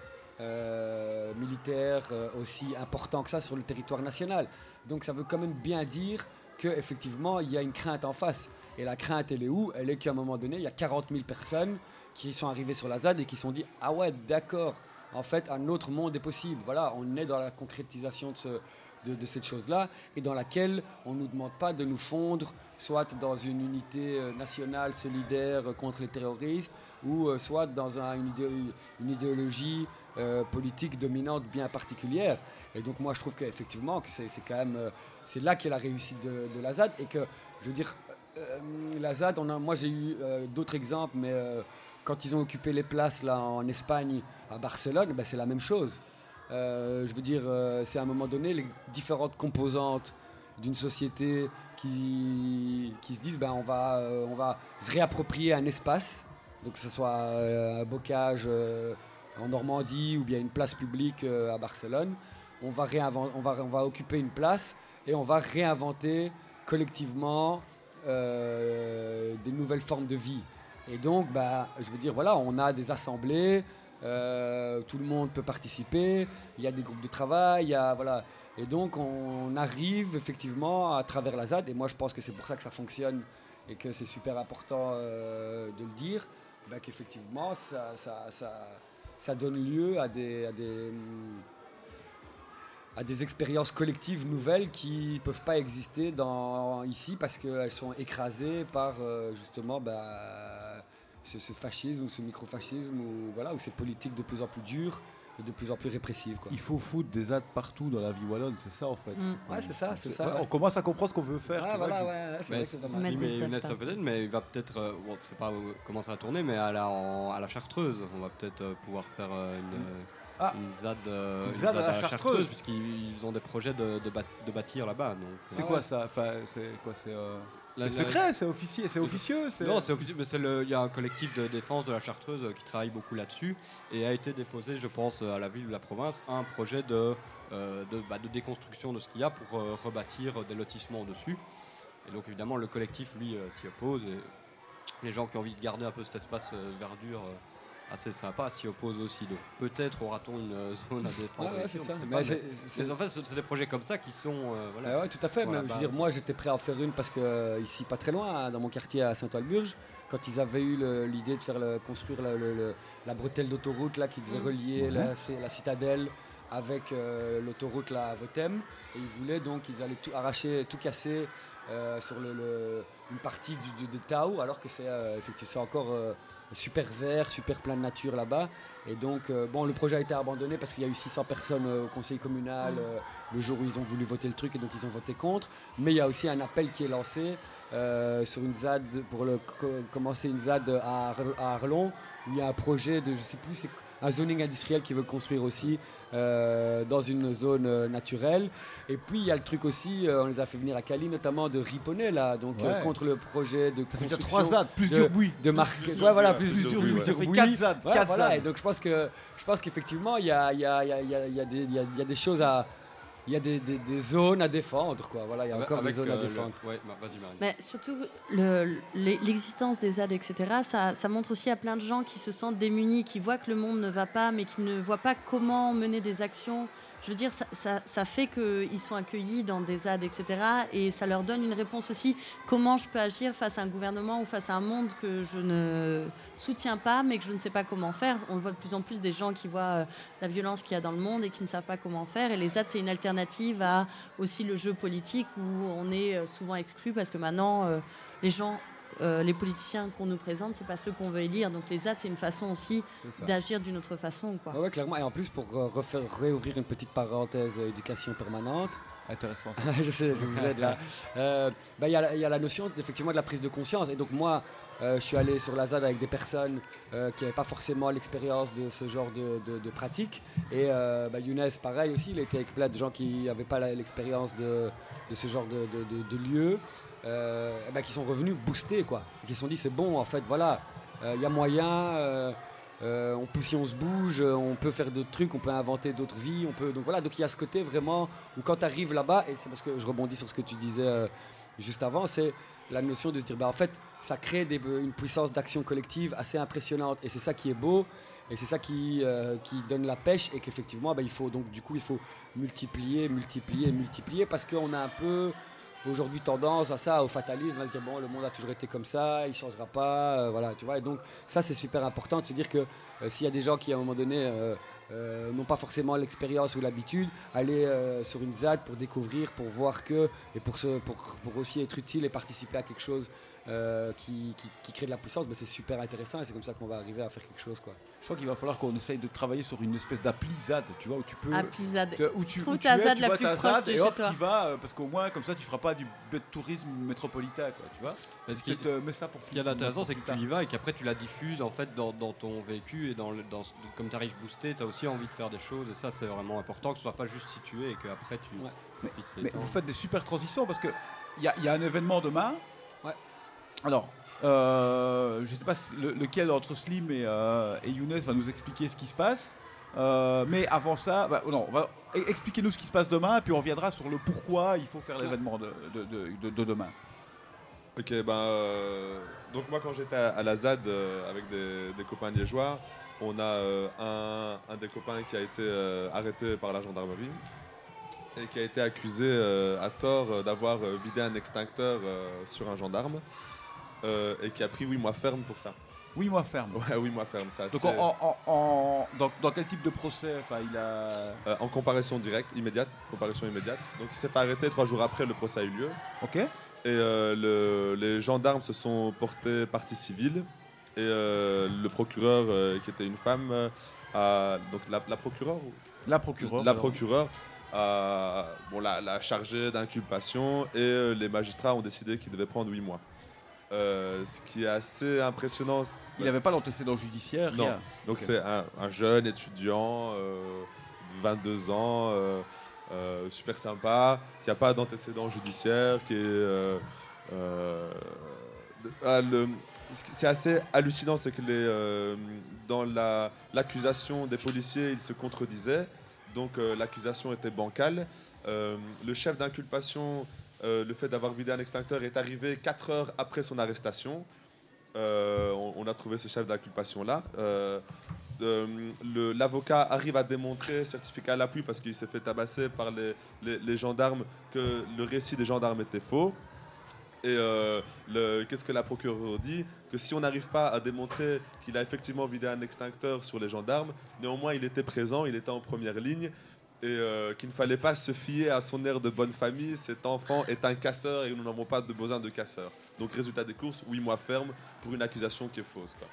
euh, militaire aussi important que ça sur le territoire national. Donc ça veut quand même bien dire qu'effectivement, il y a une crainte en face. Et la crainte, elle est où? Elle est qu'à un moment donné, il y a 40 000 personnes qui sont arrivées sur la ZAD et qui se sont dit Ah ouais, d'accord, en fait, un autre monde est possible. Voilà, on est dans la concrétisation de, ce, de, de cette chose-là et dans laquelle on ne nous demande pas de nous fondre soit dans une unité euh, nationale solidaire euh, contre les terroristes ou euh, soit dans un- une, idéo- une idéologie politique dominante bien particulière. Et donc moi je trouve qu'effectivement que c'est quand même c'est là qu'est la réussite de, de la et que je veux dire euh, la moi j'ai eu d'autres exemples, mais quand ils ont occupé les places là en Espagne, à Barcelone, ben, c'est la même chose. Euh, je veux dire, euh, c'est à un moment donné les différentes composantes d'une société qui, qui se disent ben, on, va, euh, on va se réapproprier un espace, donc que ce soit un bocage en Normandie ou bien une place publique à Barcelone. On va, on, va, on va occuper une place et on va réinventer collectivement des nouvelles formes de vie. Et donc, bah, je veux dire, voilà, on a des assemblées, euh, tout le monde peut participer, il y a des groupes de travail, il y a, voilà. Et donc, on arrive effectivement à travers la ZAD, et moi je pense que c'est pour ça que ça fonctionne et que c'est super important euh, de le dire, bah, qu'effectivement, ça, ça, ça, ça donne lieu à des, à des, hum, à des expériences collectives nouvelles qui ne peuvent pas exister dans, ici parce qu'elles sont écrasées par euh, justement bah, ce, ce fascisme ou ce microfascisme ou, voilà, ou ces politiques de plus en plus dures et de plus en plus répressives. Quoi. Il faut foutre des ZAD partout dans la vie wallonne, c'est ça en fait. Mm. Ouais, c'est ça, c'est ça, ouais, ouais. On commence à comprendre ce qu'on veve faire. Ah, voilà, ouais, c'est Mais vrai que c'est pas si, mal. Mettre mais Younes, il va peut-être, euh, bon, je sais pas comment ça va tourner, mais à la, en- à la Chartreuse, on va peut-être euh, pouvoir faire euh, une, euh, Ah. une ZAD, euh, Une ZAD à la Chartreuse. puisqu'ils ils ont des projets de, de, bat- de bâtir là-bas. donc, C'est euh, quoi ça? Enfin, C'est quoi C'est euh, secret, c'est officiel, c'est officieux. Non, c'est officiel, mais c'est le- il y a un collectif de défense de la Chartreuse euh, qui travaille beaucoup là-dessus et a été déposé, je pense, à la ville ou la province, un projet de, euh, de, bah, de déconstruction de ce qu'il y a pour euh, rebâtir des lotissements dessus. Et donc évidemment, le collectif, lui, euh, s'y oppose. Et les gens qui ont envie de garder un peu cet espace euh, verdure euh, assez sympa s'y opposent aussi. Donc peut-être aura-t-on une euh, zone à défendre. Ouais, ouais, ici, c'est ça. Mais mais- en fait, c'est des projets comme ça qui sont... euh, voilà, Ah ouais, tout à fait. mais je veux dire, moi, j'étais prêt à en faire une parce que euh, ici, pas très loin, hein, dans mon quartier à Saint-Walburge, quand ils avaient eu l'idée de faire le- construire le- le- le- la bretelle d'autoroute là qui devait Mhm. relier la, citadelle avec euh, l'autoroute là à Votem, et ils voulaient donc ils allaient tout arracher, tout casser sur une partie du, du- de Tao, alors que c'est effectivement encore super vert, super plein de nature là-bas. Et donc, euh, bon, le projet a été abandonné parce qu'il y a eu 600 personnes euh, au conseil communal Mhm. euh, le jour où ils ont voulu voter le truc et donc ils ont voté contre. Mais il y a aussi un appel qui est lancé sur une ZAD pour le, commencer une ZAD à Arlon où il y a un projet de, je sais plus, c'est un zoning industriel qui veut construire aussi euh, dans une zone euh, naturelle. Et puis il y a le truc aussi, euh, on les a fait venir à Cali notamment de Riponnet là, donc Ouais. contre le projet de Ça fait construction ZAD, plus de- de marque. Ouais, voilà, plus, plus dur dur bruit, bruit, plus Ça dur fait bruit. 4 ZAD, Ouais, 4 voilà, ZAD. et donc je pense que je pense qu'effectivement il y a, il y, a, il y, a, y a des choses à il y a des, des, des zones à défendre quoi. Voilà, il y a encore avec, des zones euh, à le- défendre. ouais, bah, vas-y. Mais surtout, le- l'e- l'existence des ZAD, etc., ça, ça montre aussi à plein de gens qui se sentent démunis, qui voient que le monde ne va pas, mais qui ne voient pas comment mener des actions. Je veux dire, ça, fait qu'ils sont accueillis dans des ZAD, etc., et ça leur donne une réponse aussi. Comment je peux agir face à un gouvernement ou face à un monde que je ne soutiens pas, mais que je ne sais pas comment faire On voit de plus en plus des gens qui voient euh, la violence qu'il y a dans le monde et qui ne savent pas comment faire. Et les ZAD, c'est une alternative à aussi le jeu politique où on est euh, souvent exclu parce que maintenant, euh, les gens, euh, les politiciens qu'on nous présente, c'est pas ceux qu'on veut élire. Donc les ZAD, c'est une façon aussi d'agir d'une autre façon. Quoi. Ouais, ouais, clairement. Et en plus, pour euh, refaire, réouvrir une petite parenthèse euh, éducation permanente, Intéressant. je sais, je vous aide là. Euh, bah, Il y, a la- il y a la notion effectivement de la prise de conscience. Et donc moi, euh, je suis allé sur la ZAD avec des personnes euh, qui n'avaient pas forcément l'expérience de ce genre de, de, de pratique. Et euh, bah, Younes, pareil aussi, il était avec plein de gens qui n'avaient pas l'expérience de, de ce genre de, de, de- de lieu. Euh, eh ben, qui sont revenus boostés, quoi. Qui se sont dit, c'est bon, en fait, voilà, il y a moyen, euh, euh, on peut, si on se bouge, euh, on peut faire d'autres trucs, on peut inventer d'autres vies, on peut, donc voilà, donc il y a ce côté vraiment où quand tu arrives là-bas, et c'est parce que je rebondis sur ce que tu disais euh, juste avant, c'est la notion de se dire, bah, en fait, ça crée une puissance d'action collective assez impressionnante, et c'est ça qui est beau, et c'est ça qui, euh, qui donne la pêche, et qu'effectivement, bah, il faut donc du coup, il faut multiplier, multiplier, multiplier, parce qu'on a un peu aujourd'hui tendance à ça, au fatalisme, à se dire bon, le monde a toujours été comme ça, il changera pas, euh, voilà, tu vois. Et donc ça, c'est super important de se dire que euh, s'il y a des gens qui à un moment donné euh, n'ont pas forcément l'expérience ou l'habitude, aller sur une ZAD pour découvrir, pour voir que et pour, pour, pour aussi être utile et participer à quelque chose euh, qui, qui, qui crée de la puissance, ben, c'est super intéressant et c'est comme ça qu'on va arriver à faire quelque chose, quoi. Je crois qu'il va falloir qu'on essaye de travailler sur une espèce d'appli ZAD, tu vois, où tu peux. Appli ZAD. te- où tu, Trouve où tu ta es, ZAD tu la vois plus ta proche ZAD de et chez hop, toi. tu vas, euh, parce qu'au moins, comme ça, tu feras pas du tourisme métropolitain, quoi, tu vois. Mais ce C'est qui- peut-être, euh, mets ça pour Ce qu'il y a d'intéressant, c'est que tu y vas et qu'après tu la diffuses en fait dans, dans ton vécu et dans, le, dans ce- comme tu arrives boosté, tu as aussi envie de faire des choses et ça c'est vraiment important que ce soit pas juste situé et qu'après tu Ouais. ça puisse Mais s'étendre. vous faites des super transitions parce que il y, a- il y a un événement demain. Alors, euh, je ne sais pas lequel entre Slim et, euh, et Younes va nous expliquer ce qui se passe. Euh, mais avant ça, bah, va e- expliquez-nous ce qui se passe demain, puis on reviendra sur le pourquoi il faut faire l'événement de, de- de- de- de demain. Ok, ben, donc moi quand j'étais à, la ZAD avec des, copains liégeois, on a un, des copains qui a été arrêté par la gendarmerie et qui a été accusé à tort d'avoir vidé un extincteur sur un gendarme euh, et qui a pris 8 mois ferme pour ça. Oui, moi ferme. Ouais, 8 mois ferme, ça. Donc en, en- en- dans, dans quel type de procès enfin, il a... euh, en comparaison directe, immédiate, comparution immédiate. Donc il s'est fait arrêter trois jours après, le procès a eu lieu. Ok. Et euh, le- les gendarmes se sont portés partie civile. Et euh, le procureur, euh, qui était une femme, euh, a, donc la, la procureure, La procureure. la procureure a bon, l'a, l'a chargée d'inculpation et euh, les magistrats ont décidé qu'il devait prendre 8 mois. Euh, ce qui est assez impressionnant. Il n'avait pas l'antécédent judiciaire. Non. rien. Donc c'est un, un jeune étudiant euh, de 22 ans, euh, super sympa, qui n'a pas d'antécédent judiciaire, qui est... ah, c'est assez hallucinant, c'est que les, dans la- l'accusation des policiers, ils se contredisaient, donc l'accusation était bancale. Le chef d'inculpation, euh, le fait d'avoir vidé un extincteur, est arrivé 4 heures après son arrestation. Euh, on, a trouvé ce chef d'inculpation-là. Euh, L'avocat arrive à démontrer, certificat à l'appui, parce qu'il s'est fait tabasser par les, les- gendarmes, que le récit des gendarmes était faux. Et qu'est-ce que la procureure dit? Que si on n'arrive pas à démontrer qu'il a effectivement vidé un extincteur sur les gendarmes, néanmoins il était présent, il était en première ligne, et euh, qu'il ne fallait pas se fier à son air de bonne famille. Cet enfant est un casseur et nous n'avons pas de besoin de casseur. Donc résultat des courses, 8 mois ferme pour une accusation qui est fausse. quoi.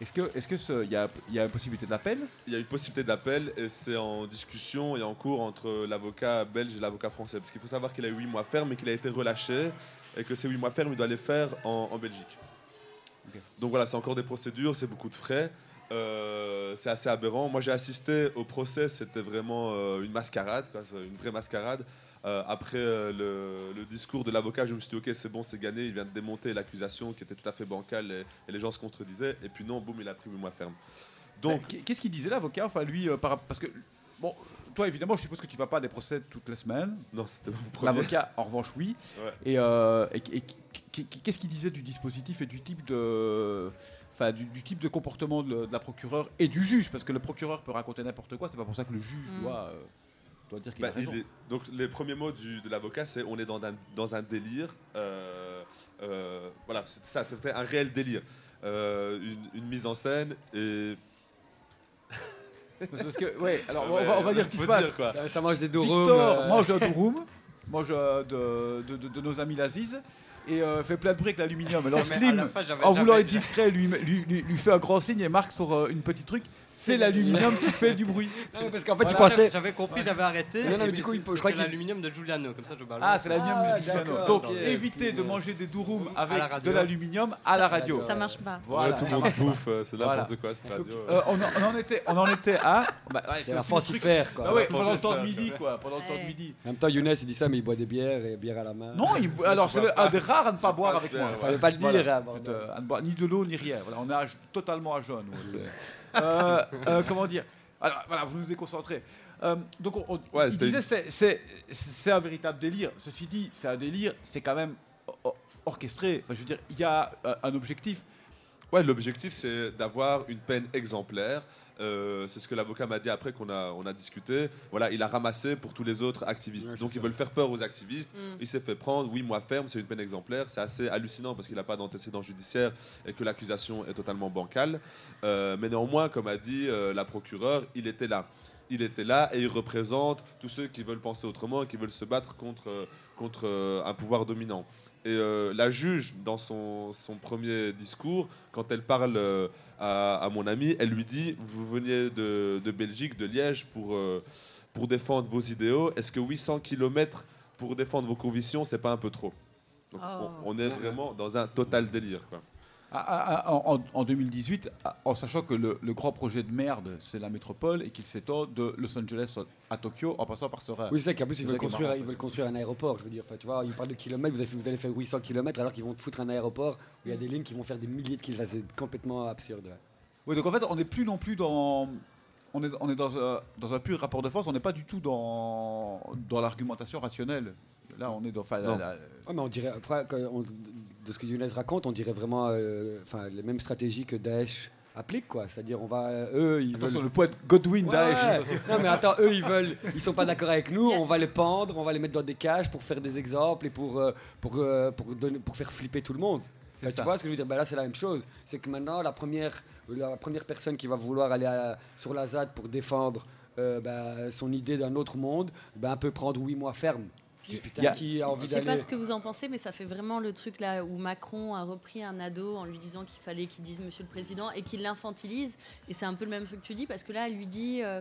Est-ce que, est-ce que ce- y a, y a une possibilité d'appel Il y a une possibilité d'appel et c'est en discussion et en cours entre l'avocat belge et l'avocat français. Parce qu'il faut savoir qu'il a eu 8 mois ferme et qu'il a été relâché et que ces 8 mois ferme, il doit les faire en, en Belgique. Donc voilà, c'est encore des procédures, c'est beaucoup de frais. Euh, c'est assez aberrant. Moi, j'ai assisté au procès, c'était vraiment euh, une mascarade, quoi, une vraie mascarade. Euh, après le, le discours de l'avocat, je me suis dit, ok, c'est bon, c'est gagné, il vient de démonter l'accusation qui était tout à fait bancale et, et les gens se contredisaient. Et puis non, boum, il a pris 8 mois ferme. Donc, Qu'est-ce qu'il disait l'avocat Enfin, lui, par- parce que bon, toi évidemment, je suppose que tu vas pas à des procès toutes les semaines. non, c'était mon premier. L'avocat, en revanche, oui. Ouais. Et, et- et- qu- qu- qu'est-ce qu'il disait du dispositif et du type de, enfin, du, du type de comportement de, de la procureure et du juge Parce que le procureur peut raconter n'importe quoi. C'est pas pour ça que le juge Mm. doit, euh, doit dire qu'il Bah, a raison. il est- donc les premiers mots du- de l'avocat, c'est on est dans un, dans un délire. euh, euh, voilà, c'était ça, c'était un réel délire. Euh, une, une mise en scène et. Parce que, ouais, alors on va, on va dire ce qui faut se passe. dire, quoi. Ça mange des dorums. Victor euh, mange un durum, mange de, de, de- de nos amis l'Aziz et euh, fait plein de avec l'aluminium. Alors Slim, fin, en voulant être discret, lui, lui, lui, lui fait un grand signe et marque sur euh, une petite truc. C'est l'aluminium qui fait du bruit. Non, mais parce qu'en fait, Voilà, tu pensais. J'avais compris, j'avais arrêté. Non, non, mais du coup, il je crois qu'il- l'aluminium de Giuliano, comme ça je balance. Ah, c'est l'aluminium Ah, de Giuliano. d'accord, Donc, ok. évitez de manger des durums la avec radio. de l'aluminium à la radio. Ça marche pas. Voilà, Ouais, tout le monde bouffe, euh, c'est n'importe Voilà. quoi cette radio. Euh, on, en, on en était, on en était à. Bah, ouais, C'est la quoi. Ah ouais, La pendant le temps de midi, quoi. Pendant le temps de Ouais. midi. En même temps, Younes, il dit ça, mais il boit des bières et bière à la main. Non, il- alors c'est le- un des rares à ne pas boire avec de moi. bière, Fallait pas le dire, Voilà. hein, bordel. Euh, à ne boire ni de l'eau ni rien. Voilà, on est à- totalement à jeun. nous, c'est- Euh, euh, comment dire? Alors voilà, vous nous êtes concentrés. Euh, donc on, on- Ouais, il c'était disait c'est, c'est, c'est un véritable délire. Ceci dit, c'est un délire, c'est quand même orchestré. Enfin, je veux dire, il y a euh, un objectif. Ouais, l'objectif c'est d'avoir une peine exemplaire. Euh, c'est ce que l'avocat m'a dit après qu'on a, on a discuté. Voilà, il a ramassé pour tous les autres activistes. Ouais, Donc ils veulent faire peur aux activistes. Mm. Il s'est fait prendre, oui, mois ferme, c'est une peine exemplaire. C'est assez hallucinant parce qu'il n'a pas d'antécédent judiciaire et que l'accusation est totalement bancale. Euh, mais néanmoins, comme a dit euh, la procureure, il était là. Il était là et il représente tous ceux qui veulent penser autrement et qui veulent se battre contre, contre euh, un pouvoir dominant. Et euh, la juge, dans son, son premier discours, quand elle parle euh, à, à mon ami, elle lui dit Vous veniez de, de Belgique, de Liège, pour, euh, pour défendre vos idéaux. Est-ce que 800 km pour défendre vos convictions, c'est pas un peu trop? Donc, Oh. on, on est vraiment dans un total délire. Quoi. En, en 2018, ah, en sachant que le, le grand projet de merde, c'est la métropole et qu'il s'étend de Los Angeles à Tokyo en passant par Sora. Oui, c'est ça qu'en plus, ils veulent, construire, marrant, ils en veulent construire un aéroport. Je veux dire, Enfin, tu vois, ils parlent de kilomètres, vous, allez faire 800 km alors qu'ils vont te foutre un aéroport où il y a des lignes qui vont faire des milliers de kilomètres. C'est complètement absurde. Oui, donc en fait, on n'est plus non plus dans. On est, on est dans, un, dans un pur rapport de force, on n'est pas du tout dans, dans l'argumentation rationnelle. Là, on est dans. enfin, la- Non. la- Ouais, mais on dirait, après, on- de ce que Younes raconte, on dirait vraiment euh, enfin, les mêmes stratégies que Daesh applique, quoi. C'est-à-dire, on va, euh, eux, ils Attention, veulent. le poète Godwin Ouais, Daesh. ouais. Non mais attends, eux ils veulent, ils sont pas d'accord avec nous, on va les pendre, on va les mettre dans des cages pour faire des exemples et pour, euh, pour, euh, pour, donner, pour faire flipper tout le monde. C'est tu vois ce que je veux dire? Ben Là c'est la même chose. C'est que maintenant la première, la première personne qui va vouloir aller à- sur la ZAD pour défendre euh, ben, son idée d'un autre monde, ben, peut prendre huit mois ferme. Puis- Putain, Y a- qui a Je envie sais pas ce que vous en pensez, mais ça fait vraiment le truc là où Macron a repris un ado en lui disant qu'il fallait qu'il dise Monsieur le Président et qu'il l'infantilise. Et c'est un peu le même truc que tu dis parce que là, elle lui dit euh,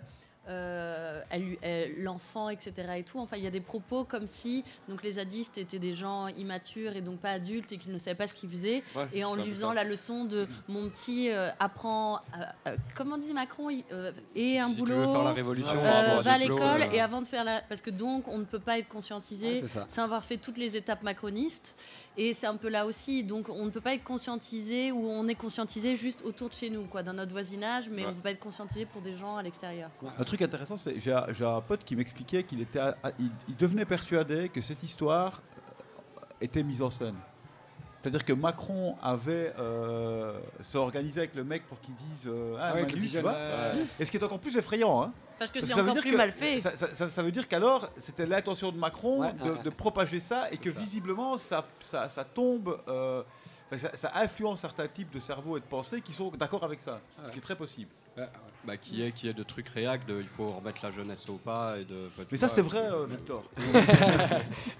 euh, l'enfant, etc. Et tout. Enfin, il y a des propos comme si donc les zadistes étaient des gens immatures et donc pas adultes et qu'ils ne savaient pas ce qu'ils faisaient. Ouais, Et en lui faisant la leçon de mon petit euh, apprend, euh, comment dit Macron, et un si tu boulot. veux faire la révolution, va à l'école et avant de faire la parce que donc on ne peut pas être conscientisé Ouais, sans avoir fait toutes les étapes macronistes et c'est un peu là aussi donc on ne peut pas être conscientisé ou on est conscientisé juste autour de chez nous quoi dans notre voisinage mais Ouais. on peut pas être conscientisé pour des gens à l'extérieur. Un truc intéressant, c'est j'ai un- j'ai un pote qui m'expliquait qu'il était, à- à- il, il devenait persuadé que cette histoire euh, était mise en scène. C'est-à-dire que Macron avait euh, s'est organisé avec le mec pour qu'il dise euh, ah, ouais, avec Manu, tu vois. ouais. Et ce qui est encore plus effrayant, hein, parce que c'est que ça veut encore dire plus que- mal fait Ça, ça- ça- ça veut dire qu'alors c'était l'intention de Macron Ouais, de, ouais, ouais. de propager ça et que ça. visiblement ça, ça, ça tombe, euh, ça, ça influence certains types de cerveau et de pensée qui sont d'accord avec ça, ce qui est très possible. Bah, qui est qui est de trucs réac de il faut remettre la jeunesse au pas et de Mais ça c'est vrai, euh, Victor.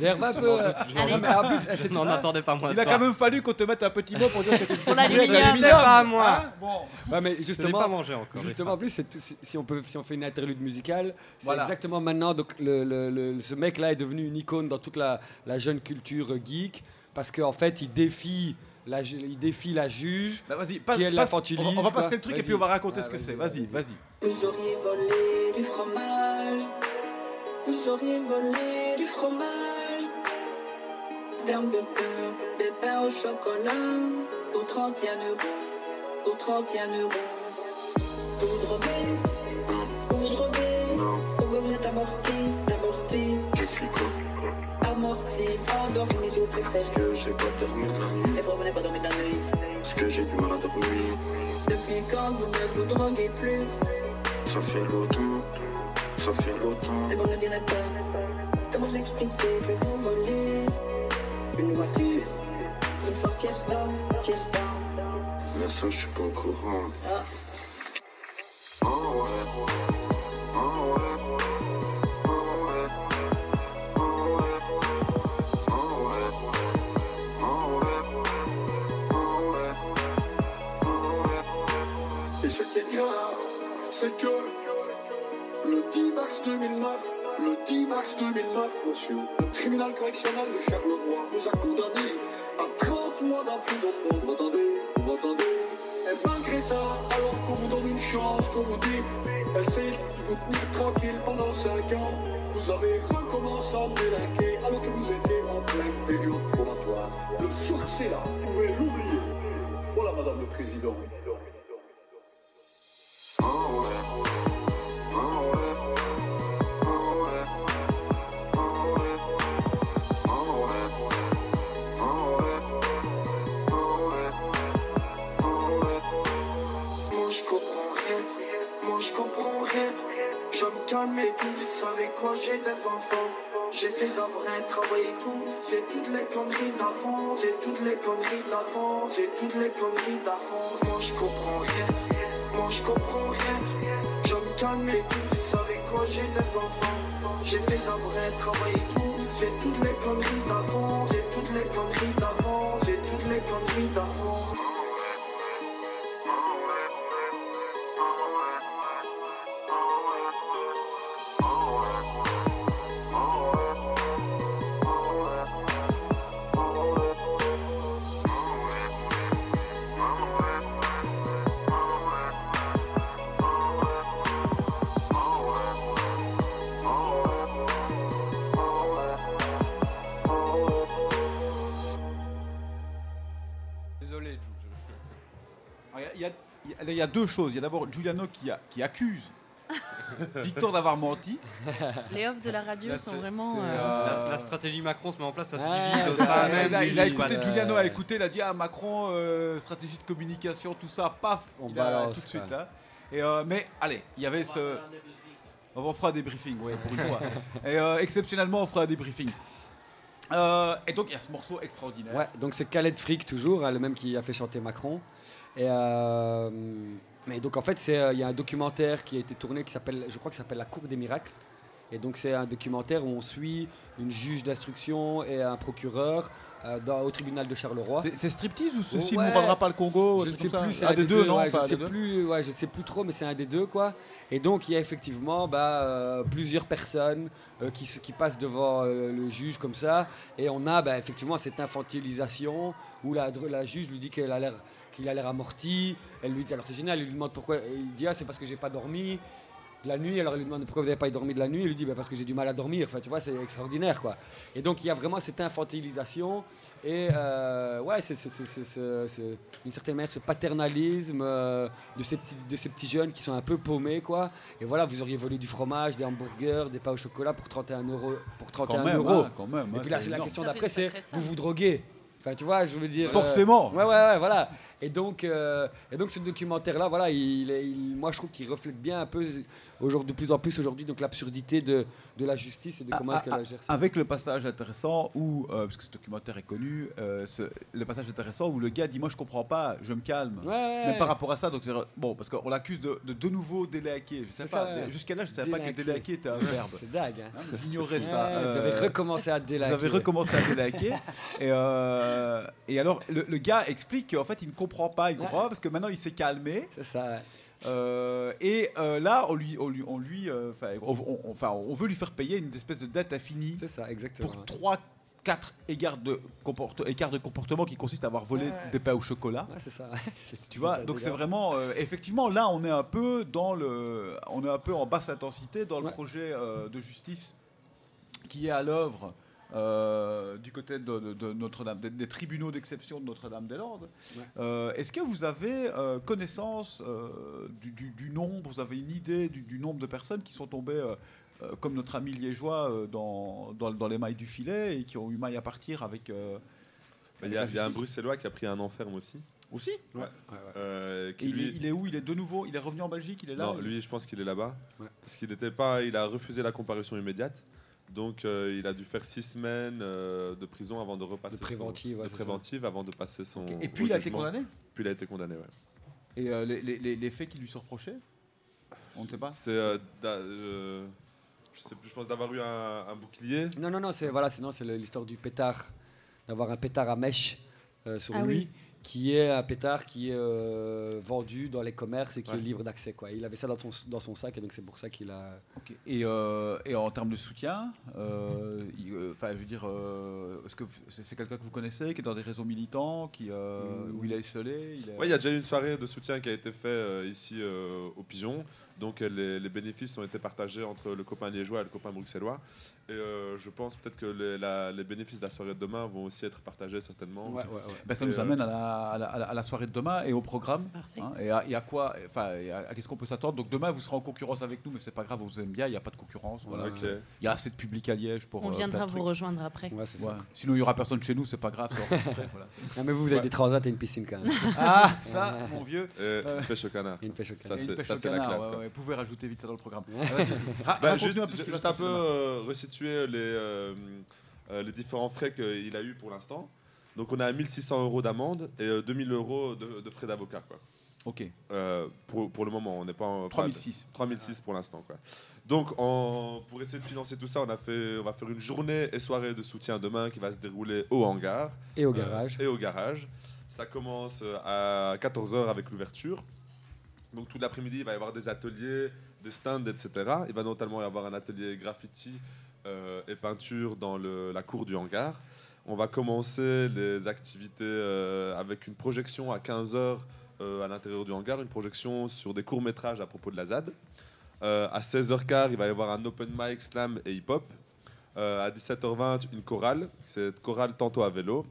Un peu. euh, Allez. non, mais en plus, je c'est n'en attendais pas moins Il de a toi. quand même fallu qu'on te mette un petit mot pour dire que tu Pour l'aluminium. Pas à moi. Hein bon. Ouais, mais Je l'ai justement, pas mangé encore. Justement, en plus, c'est tout- si, si on peut, si on fait une interlude musicale, c'est Voilà. exactement maintenant. Donc, le, le- le- ce mec-là est devenu une icône dans toute la, la jeune culture geek parce qu'en fait, il défie la, il défie la juge. Bah, vas-y, passe- Qui passe- l'infantilise, on va- on va quoi. passer le truc et puis on va raconter Ah, ce que vas-y, c'est. vas-y. Vas-y, vas-y. Vous auriez volé du fromage. Vous auriez volé du fromage. Des hamburgers, des pains au chocolat. Pour 31 euros. Pour 31 euros. Vous vous droguez Vous vous droguez Pourquoi vous êtes amorti Amorti? Je suis quoi Amorti. Endormi, je vous préfère. que j'ai pas dormi la nuit j'ai du mal à dormir Depuis quand vous ne vous droguez plus? Ça fait longtemps Ça fait Et longtemps vous ne direz pas. Comment vous expliquer que vous volez? Une voiture. Une Ford Fiesta. Fiesta. Mais ça je suis pas au courant. Ah. Ah ouais. Ah ouais c'est que le 10 mars 2009, le 10 mars 2009, monsieur, le tribunal correctionnel de Charleroi vous a condamné à 30 mois d'emprisonnement. Vous m'entendez? Vous m'entendez? Et malgré ça, alors qu'on vous donne une chance, qu'on vous dit, essayez de vous tenir tranquille pendant 5 ans, vous avez recommencé à délinquer alors que vous étiez en pleine période probatoire. Le sursis là, vous pouvez l'oublier. Voilà, Madame le Président. C'est toutes les conneries d'avant, c'est toutes les conneries d'avant, c'est toutes les conneries d'avant. Moi je comprends rien, je comprends rien. Je me calme et tout, vous savez quoi, j'ai des enfants. J'essaie d'avoir un travail et tout, c'est toutes les conneries d'avant, c'est toutes les conneries d'avant, c'est toutes les conneries d'avant. Il y a- deux choses. Il y a d'abord Giuliano qui, a- qui accuse Victor d'avoir menti. Les offres de la radio Là, sont vraiment. euh, euh, la, la stratégie Macron se met en place, ça se Ouais, divise ça, même il, a, il écouté. Giuliano a écouté, il a dit à Macron, euh, stratégie de communication, tout ça, paf, On il a balance, tout de suite. hein. Et, euh, mais allez, il y avait ce. On fera des briefings, ouais, pour une fois. Et euh, exceptionnellement, on fera des briefings. Euh, et donc, il y a ce morceau extraordinaire. Ouais, donc c'est Khaled Frick toujours, hein, le même qui a fait chanter Macron. Et euh, mais donc en fait, euh, il y a un documentaire qui a été tourné qui s'appelle, je crois que s'appelle La Cour des miracles. Et donc c'est un documentaire où on suit une juge d'instruction et un procureur euh, dans- au tribunal de Charleroi. C'est- striptease ou ceci Ouais. ne nous rendra pas le Congo Je ne sais plus, c'est Un un des deux, non ouais, Enfin, je ne sais plus, ouais, je sais plus trop, mais c'est un des deux quoi. Et donc il y a effectivement bah, euh, plusieurs personnes euh, qui, se- qui passent devant le juge comme ça, et on a bah, effectivement cette infantilisation où la juge lui dit qu'elle a l'air qu'il a l'air amorti. Elle lui dit alors c'est génial, elle lui demande pourquoi. et il dit ah c'est parce que j'ai pas dormi de la nuit. Alors elle lui demande pourquoi vous n'avez pas dormi de la nuit. Il lui dit bah, parce que j'ai du mal à dormir. Enfin tu vois c'est extraordinaire quoi. Et donc il y a vraiment cette infantilisation et euh, ouais c'est d'une certaine manière ce paternalisme euh, de, ces petits, de ces petits jeunes qui sont un peu paumés quoi. Et voilà vous auriez volé du fromage, des hamburgers, des pains au chocolat pour 31 euros. Pour 31 Quand même, euros. hein, quand même, et hein, puis là c'est la question d'après une c'est vous vous droguez. Enfin tu vois je veux dire. euh, Forcément. ouais ouais ouais voilà. Et donc, euh, et donc ce documentaire-là, voilà, il, moi je trouve qu'il reflète bien un peu aujourd'hui, de plus en plus aujourd'hui donc l'absurdité de, de la justice et de comment est-ce qu'elle Ah, gère ça. Avec le passage intéressant où, euh, parce que ce documentaire est connu, euh, ce- le passage intéressant où le gars dit Moi je comprends pas, je me calme. Ouais, ouais. par rapport à ça, donc bon, parce qu'on l'accuse de, de de nouveau délaquer. Je sais pas, jusqu'à là je savais pas que Délaquer. était un verbe. C'est dingue. Hein. J'ignorais ça. Vous Euh, avez recommencé à délaquer. Vous avez recommencé à délaquer. et, euh, et alors, le, le gars explique qu'en fait, il ne comprend pas. Il comprend Ouais. pas parce que maintenant, il s'est calmé. C'est ça. ouais. Euh, et euh, là, on lui, on lui, on, lui, on, on- enfin, on veut lui faire payer une espèce de dette infinie C'est ça, exactement. pour 3 4 écarts de, comporte- écarts de comportement qui consistent à avoir volé Ouais. des pains au chocolat. Ouais, c'est ça. Tu vois, donc c'est vraiment, euh, effectivement, là, on est un peu dans le, on est un peu en basse intensité dans le Ouais. projet euh, de justice qui est à l'œuvre euh, du côté de, de- de Notre-Dame, des, des tribunaux d'exception de Notre-Dame-des-Landes. Ouais. Euh, Est-ce que vous avez euh, connaissance euh, du, du- du nombre, vous avez une idée du, du nombre de personnes qui sont tombées, euh, euh, comme notre ami liégeois, euh, dans, dans, dans les mailles du filet et qui ont eu maille à partir avec. euh, Il y, a- y un Bruxellois qui a pris un enferme aussi. Aussi? Ouais. Euh, Et il, est, il est où? Il est de nouveau Il est revenu en Belgique Il est là non, il- lui, je pense qu'il est là-bas. Ouais. Parce qu'il n'était pas, il a refusé la comparution immédiate. Donc, euh, il a dû faire six semaines euh, de prison avant de repasser De préventive, son, ouais, de préventive avant de passer son. Et puis il a été condamné? Puis il a été condamné, ouais. Et euh, les, les- les- les faits qui lui sont reprochés? On ne sait pas C'est, je sais plus, je pense d'avoir eu un, un bouclier. Non, non, non, c'est voilà, c'est non, c'est le- l'histoire du pétard, d'avoir un pétard à mèche euh, sur Ah lui. oui. Qui est un pétard qui est euh, vendu dans les commerces et qui Ouais. est libre d'accès. Quoi. Il avait ça dans son, dans son sac et donc c'est pour ça qu'il a. Et, euh, et en termes de soutien, euh, il- euh, enfin, je veux dire, euh, est-ce que c'est c'est quelqu'un que vous connaissez, qui est dans des réseaux militants, qui, euh, où il est isolé il est- Ouais, il y a déjà eu une soirée de soutien qui a été faite euh, ici euh, au Pigeon. Donc euh, les, les bénéfices ont été partagés entre le copain liégeois et le copain bruxellois. Et euh, je pense peut-être que les, la- les bénéfices de la soirée de demain vont aussi être partagés certainement. Ouais, ouais, ouais. Ben, ça Et, nous euh, amène à la, à la- à la- à la soirée de demain et au programme. Parfait. hein, et, à, et à quoi, enfin, à, à qu'est-ce qu'on peut s'attendre? Donc demain, vous serez en concurrence avec nous, mais c'est pas grave, on vous aime bien, il n'y a pas de concurrence. Voilà. Ok. Il y a assez de public à Liège pour. On viendra vous rejoindre après. Ouais, c'est Ouais. ça. Sinon, il n'y aura personne chez nous, c'est pas grave. voilà, Non, mais vous, vous avez des transats et une piscine quand même. ah, ça, mon vieux. Et Euh, pêche au canard. Une pêche au canard. Une ça, c'est la classe, Vous pouvez rajouter vite ça dans le programme. Ah. Ra- Bah, juste un peu juste un peu euh, resituer les, euh, euh, les différents frais qu'il a eu pour l'instant. Donc on a 1600 euros d'amende et euh, 2000 euros de, de frais d'avocat. quoi. Ok. Euh, pour, pour le moment, on n'est pas en 3006. 3006 pour l'instant. quoi. Donc, en- pour essayer de financer tout ça, on, a fait, on va faire une journée et soirée de soutien demain qui va se dérouler au hangar. Et au Euh, garage. et au garage. Ça commence à 14h avec l'ouverture. Donc, tout l'après-midi, il va y avoir des ateliers, des stands, etc. Il va notamment y avoir un atelier graffiti euh, et peinture dans la cour du hangar. On va commencer les activités euh, avec une projection à 15h à l'intérieur du hangar, une projection sur des courts-métrages à propos de la ZAD. Euh, à 16h15, il va y avoir un open mic slam et hip-hop. Euh, à 17h20, une chorale. C'est chorale tantôt à vélo.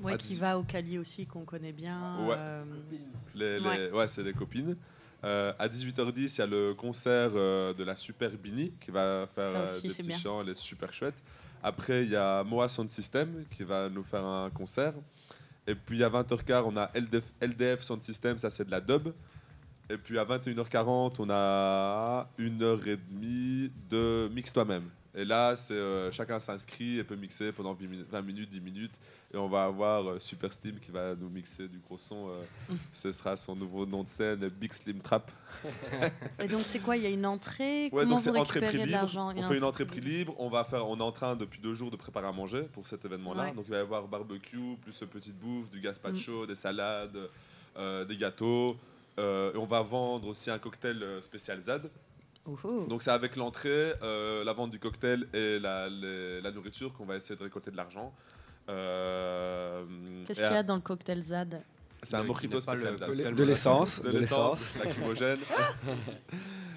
Ouais, qui 18 va au Cali aussi, qu'on connaît bien. Ouais. euh, Les, les- Ouais. ouais, c'est les copines. Euh, à 18h10, il y a le concert euh, de la Super Bini qui va faire euh, aussi, des petits bien. chants, elle est super chouette. Après, il y a Moa Sound System qui va nous faire un concert. Et puis à 20h15, on a LDF, LDF Sound System, ça c'est de la dub. Et puis à 21h40, on a une heure et demie de mix toi-même. Et là, c'est chacun s'inscrit et peut mixer pendant 20 minutes, 20 minutes, 10 minutes. Et on va avoir euh, Super Steam qui va nous mixer du gros son. euh, ce sera son nouveau nom de scène, Big Slim Trap. Et donc, c'est quoi? Il y a une entrée? Ouais, Comment donc c'est vous entrée prix de libre. l'argent? On fait une entrée prix libre. On va faire, on est en train depuis deux jours de préparer à manger pour cet événement-là. Ouais. Donc il va y avoir barbecue, plus une petite bouffe, du Mm. gazpacho, des salades, euh, des gâteaux. Euh, et on va vendre aussi un cocktail spécial ZAD. Ouhou. Donc c'est avec l'entrée, euh, la vente du cocktail et la, les- la nourriture qu'on va essayer de récolter de l'argent. Euh, Qu'est-ce qu'il y a dans le cocktail ZAD c'est un mojito le spécial ZAD. cocktail De l'essence. De l'essence, lacrymogène.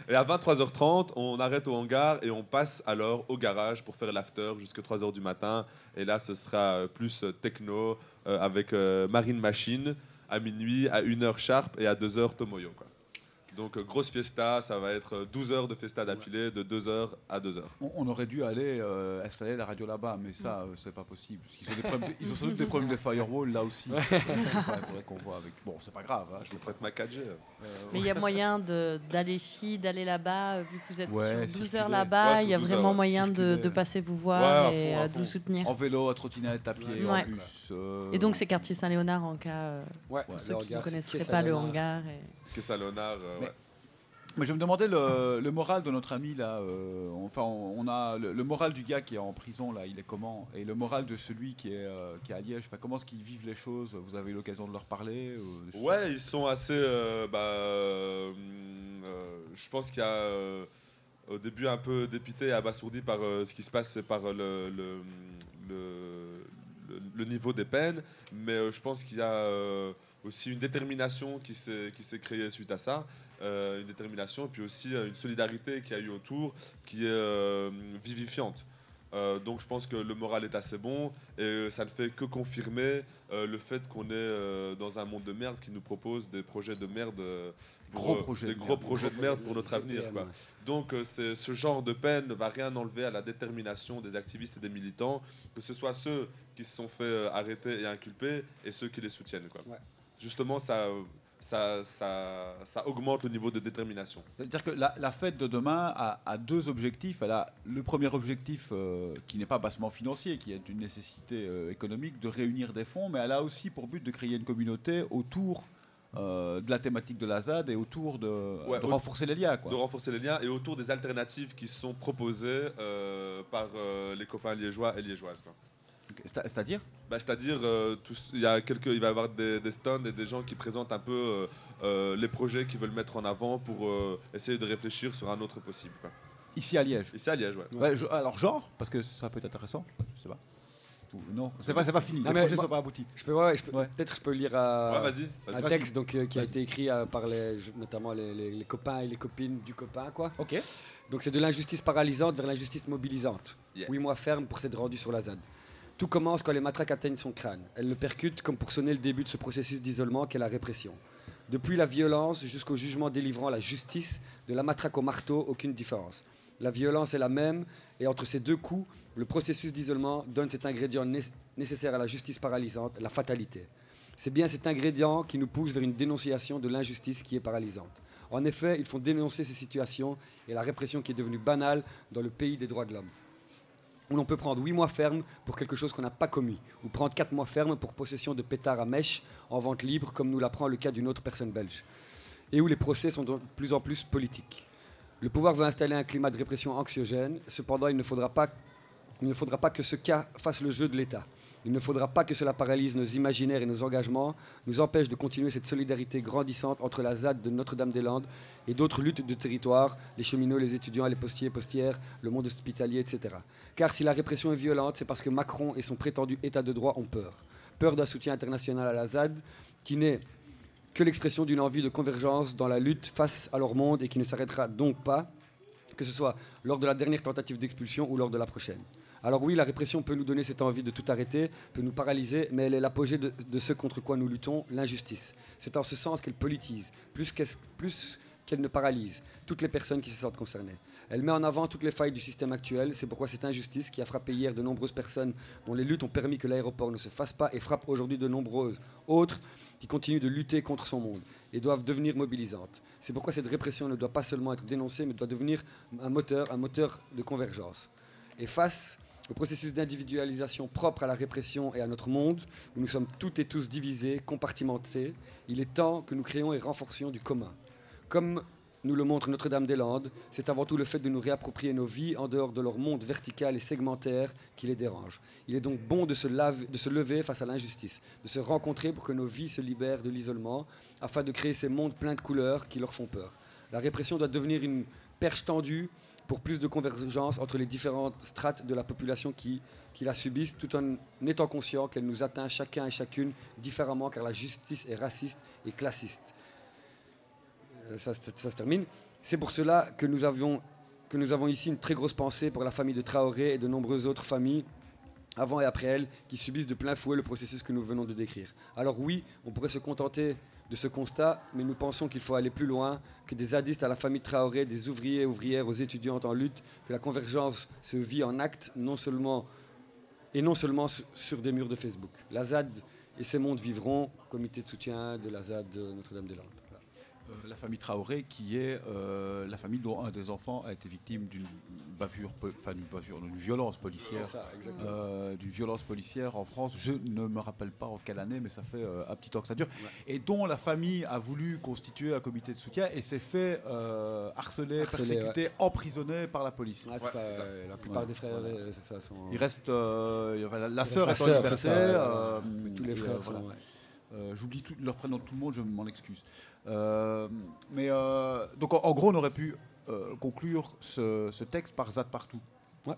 et à 23h30, on arrête au hangar et on passe alors au garage pour faire l'after jusqu'à 3h du matin. Et là, ce sera plus techno euh, avec euh, Marine Machine à minuit, à 1h sharp et à 2h Tomoyo. Quoi. Donc, euh, grosse fiesta, ça va être euh, 12 heures de fiesta d'affilée, de 2h à 2h. On, on aurait dû aller euh, installer la radio là-bas, mais ça, euh, c'est pas possible. Qu'ils ont, des problèmes de- ils ont sans doute des problèmes de firewall là aussi. Il faudrait qu'on voit avec. Bon, c'est pas grave. hein, Je vous prête ma 4G. euh. Mais il y a moyen d'aller ici, d'aller là-bas, euh, vu que vous êtes Ouais, sur 12 circuler. heures là-bas, Ouais, il y a sur 12 vraiment heures, moyen de, passer vous voir à et fond, à euh, de vous soutenir. En vélo, à trottinette, à pied, Ouais. en bus. euh, Et donc c'est quartier Saint-Léonard en cas, euh, Ouais, pour ceux qui ne connaisseraient pas le hangar. et- Que Salonar, euh, Mais- ouais. Mais je me demandais le, le moral de notre ami là. euh, enfin, on, on a le, le moral du gars qui est en prison là, il est comment? Et le moral de celui qui est, euh, qui est à Liège. Enfin, comment est-ce qu'ils vivent les choses? Vous avez eu l'occasion de leur parler Ouais, ils sont assez. bah, je pense qu'il y a au début un peu dépité et abasourdi par euh, ce qui se passe et par euh, le, le, le- le- le niveau des peines. Mais euh, je pense qu'il y a aussi une détermination qui s'est qui s'est créée suite à ça. Euh, une détermination, et puis aussi euh, une solidarité qui a eu autour qui est euh, vivifiante. Euh, donc je pense que le moral est assez bon et ça ne fait que confirmer euh, le fait qu'on est euh, dans un monde de merde qui nous propose des projets de merde. pour, Gros projets des de gros merde. projets de merde pour notre avenir. Quoi. Donc euh, c'est- ce genre de peine ne va rien enlever à la détermination des activistes et des militants, que ce soit ceux qui se sont fait arrêter et inculper et ceux qui les soutiennent. Quoi. Ouais. Justement, ça, ça, ça, ça augmente le niveau de détermination. C'est-à-dire que la, la fête de demain a, a deux objectifs. Elle a le premier objectif euh, qui n'est pas bassement financier, qui est une nécessité euh, économique, de réunir des fonds, mais elle a aussi pour but de créer une communauté autour euh, de la thématique de la ZAD et autour de, Ouais, de au- renforcer les liens. Quoi. de renforcer les liens et autour des alternatives qui sont proposées par les copains liégeois et liégeoises. quoi. C'est-à-dire Bah, C'est-à-dire, euh, il y a quelques, il va y avoir des, des stands et des gens qui présentent un peu euh, euh, les projets qu'ils veulent mettre en avant pour euh, essayer de réfléchir sur un autre possible. quoi. Ici à Liège. Ici à Liège, ouais. Ouais, je- alors genre, parce que ça peut être intéressant, je sais pas. Non, c'est pas, c'est pas fini. Non, les mais projets sont pas aboutis. Je peux, ouais, je peux- Peut-être je peux lire euh, Ouais, un texte donc, euh, qui a été écrit euh, par les, notamment les, les- les copains et les copines du copain. Quoi. Ok. Donc c'est de l'injustice paralysante vers l'injustice mobilisante. Yeah. Oui, mois ferme pour s'être rendu sur la ZAD. Tout commence quand les matraques atteignent son crâne. Elles le percutent comme pour sonner le début de ce processus d'isolement qu'est la répression. Depuis la violence jusqu'au jugement délivrant la justice, de la matraque au marteau, aucune différence. La violence est la même, et entre ces deux coups, le processus d'isolement donne cet ingrédient né- nécessaire à la justice paralysante, la fatalité. C'est bien cet ingrédient qui nous pousse vers une dénonciation de l'injustice qui est paralysante. En effet, ils font dénoncer ces situations et la répression qui est devenue banale dans le pays des droits de l'homme. Où l'on peut prendre 8 mois ferme pour quelque chose qu'on n'a pas commis, ou prendre 4 mois ferme pour possession de pétards à mèche en vente libre, comme nous l'apprend le cas d'une autre personne belge. Et où les procès sont de plus en plus politiques. Le pouvoir veut installer un climat de répression anxiogène, cependant il ne faudra pas, il ne faudra pas que ce cas fasse le jeu de l'État. Il ne faudra pas que cela paralyse nos imaginaires et nos engagements, nous empêche de continuer cette solidarité grandissante entre la ZAD de Notre-Dame-des-Landes et d'autres luttes de territoire, les cheminots, les étudiants, les postiers, postières, le monde hospitalier, etc. Car si la répression est violente, c'est parce que Macron et son prétendu État de droit ont peur. Peur d'un soutien international à la ZAD qui n'est que l'expression d'une envie de convergence dans la lutte face à leur monde et qui ne s'arrêtera donc pas, que ce soit lors de la dernière tentative d'expulsion ou lors de la prochaine. Alors oui, la répression peut nous donner cette envie de tout arrêter, peut nous paralyser, mais elle est l'apogée de, ce contre quoi nous luttons, l'injustice. C'est en ce sens qu'elle politise, plus qu'elle plus qu'elle ne paralyse toutes les personnes qui se sentent concernées. Elle met en avant toutes les failles du système actuel, c'est pourquoi cette injustice qui a frappé hier de nombreuses personnes dont les luttes ont permis que l'aéroport ne se fasse pas et frappe aujourd'hui de nombreuses autres qui continuent de lutter contre son monde et doivent devenir mobilisantes. C'est pourquoi cette répression ne doit pas seulement être dénoncée, mais doit devenir un moteur, un moteur de convergence. Et face au processus d'individualisation propre à la répression et à notre monde, où nous sommes toutes et tous divisés, compartimentés, il est temps que nous créions et renforcions du commun. Comme nous le montre Notre-Dame-des-Landes, c'est avant tout le fait de nous réapproprier nos vies en dehors de leur monde vertical et segmentaire qui les dérange. Il est donc bon de se, de se lever face à l'injustice, de se rencontrer pour que nos vies se libèrent de l'isolement, afin de créer ces mondes pleins de couleurs qui leur font peur. La répression doit devenir une perche tendue pour plus de convergence entre les différentes strates de la population qui, qui la subissent, tout en étant conscient qu'elle nous atteint chacun et chacune différemment, car la justice est raciste et classiste. Euh, ça, ça- se termine. C'est pour cela que nous, avions, que nous avons ici une très grosse pensée pour la famille de Traoré et de nombreuses autres familles, avant et après elle, qui subissent de plein fouet le processus que nous venons de décrire. Alors oui, on pourrait se contenter de ce constat, mais nous pensons qu'il faut aller plus loin, que des zadistes à la famille Traoré, des ouvriers ouvrières aux étudiantes en lutte, que la convergence se vit en actes, non seulement, et non seulement su- sur des murs de Facebook. La ZAD et ses mondes vivront, comité de soutien de la ZAD de Notre-Dame-des-Landes. Euh, la famille Traoré, qui est euh, la famille dont un des enfants a été victime d'une bavure, enfin d'une bavure, d'une violence policière, euh, d'une violence policière en France. Je ne me rappelle pas en quelle année, mais ça fait euh, un petit temps que ça dure. Et dont la famille a voulu constituer un comité de soutien et s'est fait euh, harceler, Harceler, persécuter, emprisonner par la police. Ouais, c'est ça, la plupart des frères, c'est ça, sont- Il reste euh, la, sœur est en liberté. euh. Tous les frères euh, sont, voilà. ouais. Euh, J'oublie tout- leur prénom de tout le monde, je m'en excuse. Euh, mais euh, donc en, en gros, on aurait pu euh, conclure ce, ce texte par Zad partout. Ouais.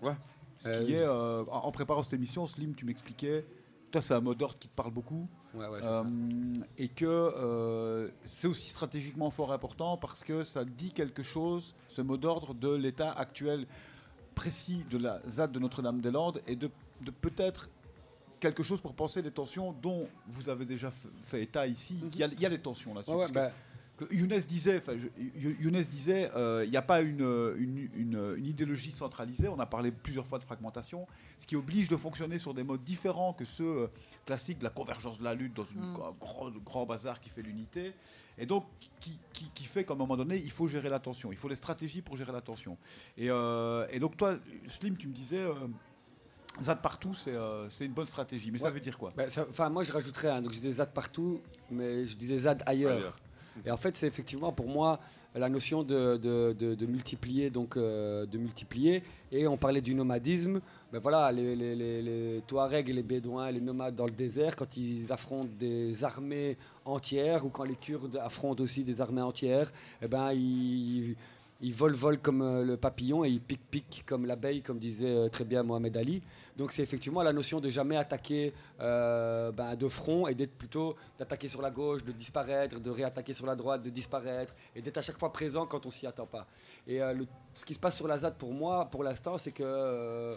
Ce Euh, qui est, euh, en, en préparant cette émission, Slim, tu m'expliquais, toi c'est un mot d'ordre qui te parle beaucoup. Ouais, ouais, c'est Euh, ça. et que euh, c'est aussi stratégiquement fort important parce que ça dit quelque chose, ce mot d'ordre, de l'état actuel précis de la ZAD de Notre-Dame-des-Landes et de, de peut-être quelque chose pour penser les tensions dont vous avez déjà fait état ici. Il y, a- il y a des tensions là-dessus. Mhm. Ouais, que Younes disait, je- Younes disait, euh, il n'y a pas une, une- une- une idéologie centralisée. On a parlé plusieurs fois de fragmentation, ce qui oblige de fonctionner sur des modes différents que ceux euh, classiques de la convergence de la lutte dans une, Mm. un grand, grand bazar qui fait l'unité. Et donc, qui, qui- qui fait qu'à un moment donné, il faut gérer la tension. Il faut des stratégies pour gérer la tension. Et, euh, et donc, toi, Slim, tu me disais, ZAD partout, c'est euh, une bonne stratégie. Mais ça veut dire quoi? Ça- Enfin, moi, je rajouterais, hein, donc je disais ZAD partout, mais je disais ZAD ailleurs. Ailleurs. Et en fait, c'est effectivement pour moi la notion de, de- de- de multiplier, donc euh, de multiplier. Et on parlait du nomadisme. Ben voilà, les, les, les- les Touaregs et les Bédouins, les nomades dans le désert, quand ils affrontent des armées entières ou quand les Kurdes affrontent aussi des armées entières, eh ben ils, ils volent, volent comme euh, le papillon et ils piquent, piquent comme l'abeille, comme disait euh, très bien Mohamed Ali. Donc c'est effectivement la notion de jamais attaquer euh, ben, de front et d'être plutôt d'attaquer sur la gauche, de disparaître, de réattaquer sur la droite, de disparaître et d'être à chaque fois présent quand on s'y attend pas. Et ce qui se passe sur la ZAD pour moi, pour l'instant, c'est que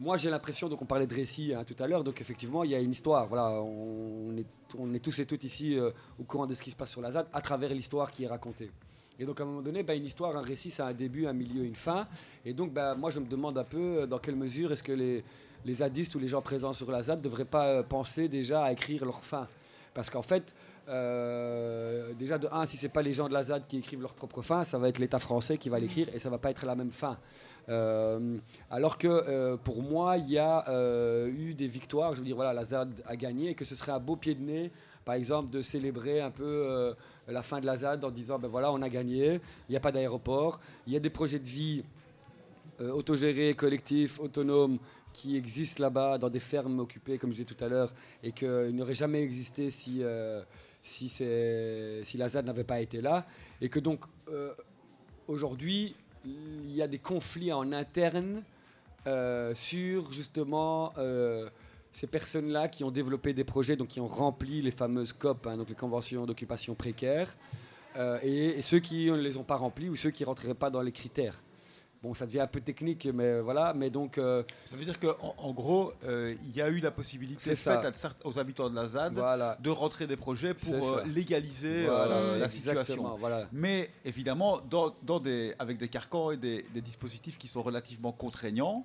moi j'ai l'impression, donc on parlait de récit hein, tout à l'heure, donc effectivement il y a une histoire. Voilà, on est, on est tous et toutes ici au courant de ce qui se passe sur la ZAD à travers l'histoire qui est racontée. Et donc à un moment donné, ben, une histoire, un récit, ça a un début, un milieu, une fin. Et donc ben, moi je me demande un peu euh, dans quelle mesure est-ce que les, les zadistes ou les gens présents sur la ZAD ne devraient pas euh, penser déjà à écrire leur fin. Parce qu'en fait, euh, déjà de un, si c'est pas les gens de la ZAD qui écrivent leur propre fin, ça va être l'État français qui va l'écrire et ça va pas être la même fin. Euh, alors que euh, pour moi, il y a eu des victoires. Je veux dire, voilà, la ZAD a gagné et que ce serait un beau pied de nez, par exemple, de célébrer un peu euh, la fin de la ZAD en disant, ben voilà, on a gagné, il n'y a pas d'aéroport, il y a des projets de vie euh, autogérés, collectifs, autonomes qui existent là-bas dans des fermes occupées, comme je disais tout à l'heure, et qu'ils n'auraient jamais existé si, euh, si, si la ZAD n'avait pas été là. Et que donc, aujourd'hui, il y a des conflits en interne sur justement ces personnes-là qui ont développé des projets, donc qui ont rempli les fameuses COP, hein, donc les conventions d'occupation précaire, euh, et, et ceux qui ne les ont pas remplis ou ceux qui ne rentreraient pas dans les critères. Bon, ça devient un peu technique, mais voilà. Mais donc, euh, Ça veut dire qu'en en, gros, euh, il y a eu la possibilité faite aux habitants de la ZAD Voilà. de rentrer des projets pour euh, légaliser Voilà, euh, la situation. voilà. Mais évidemment, dans, dans des, avec des carcans et des, des dispositifs qui sont relativement contraignants.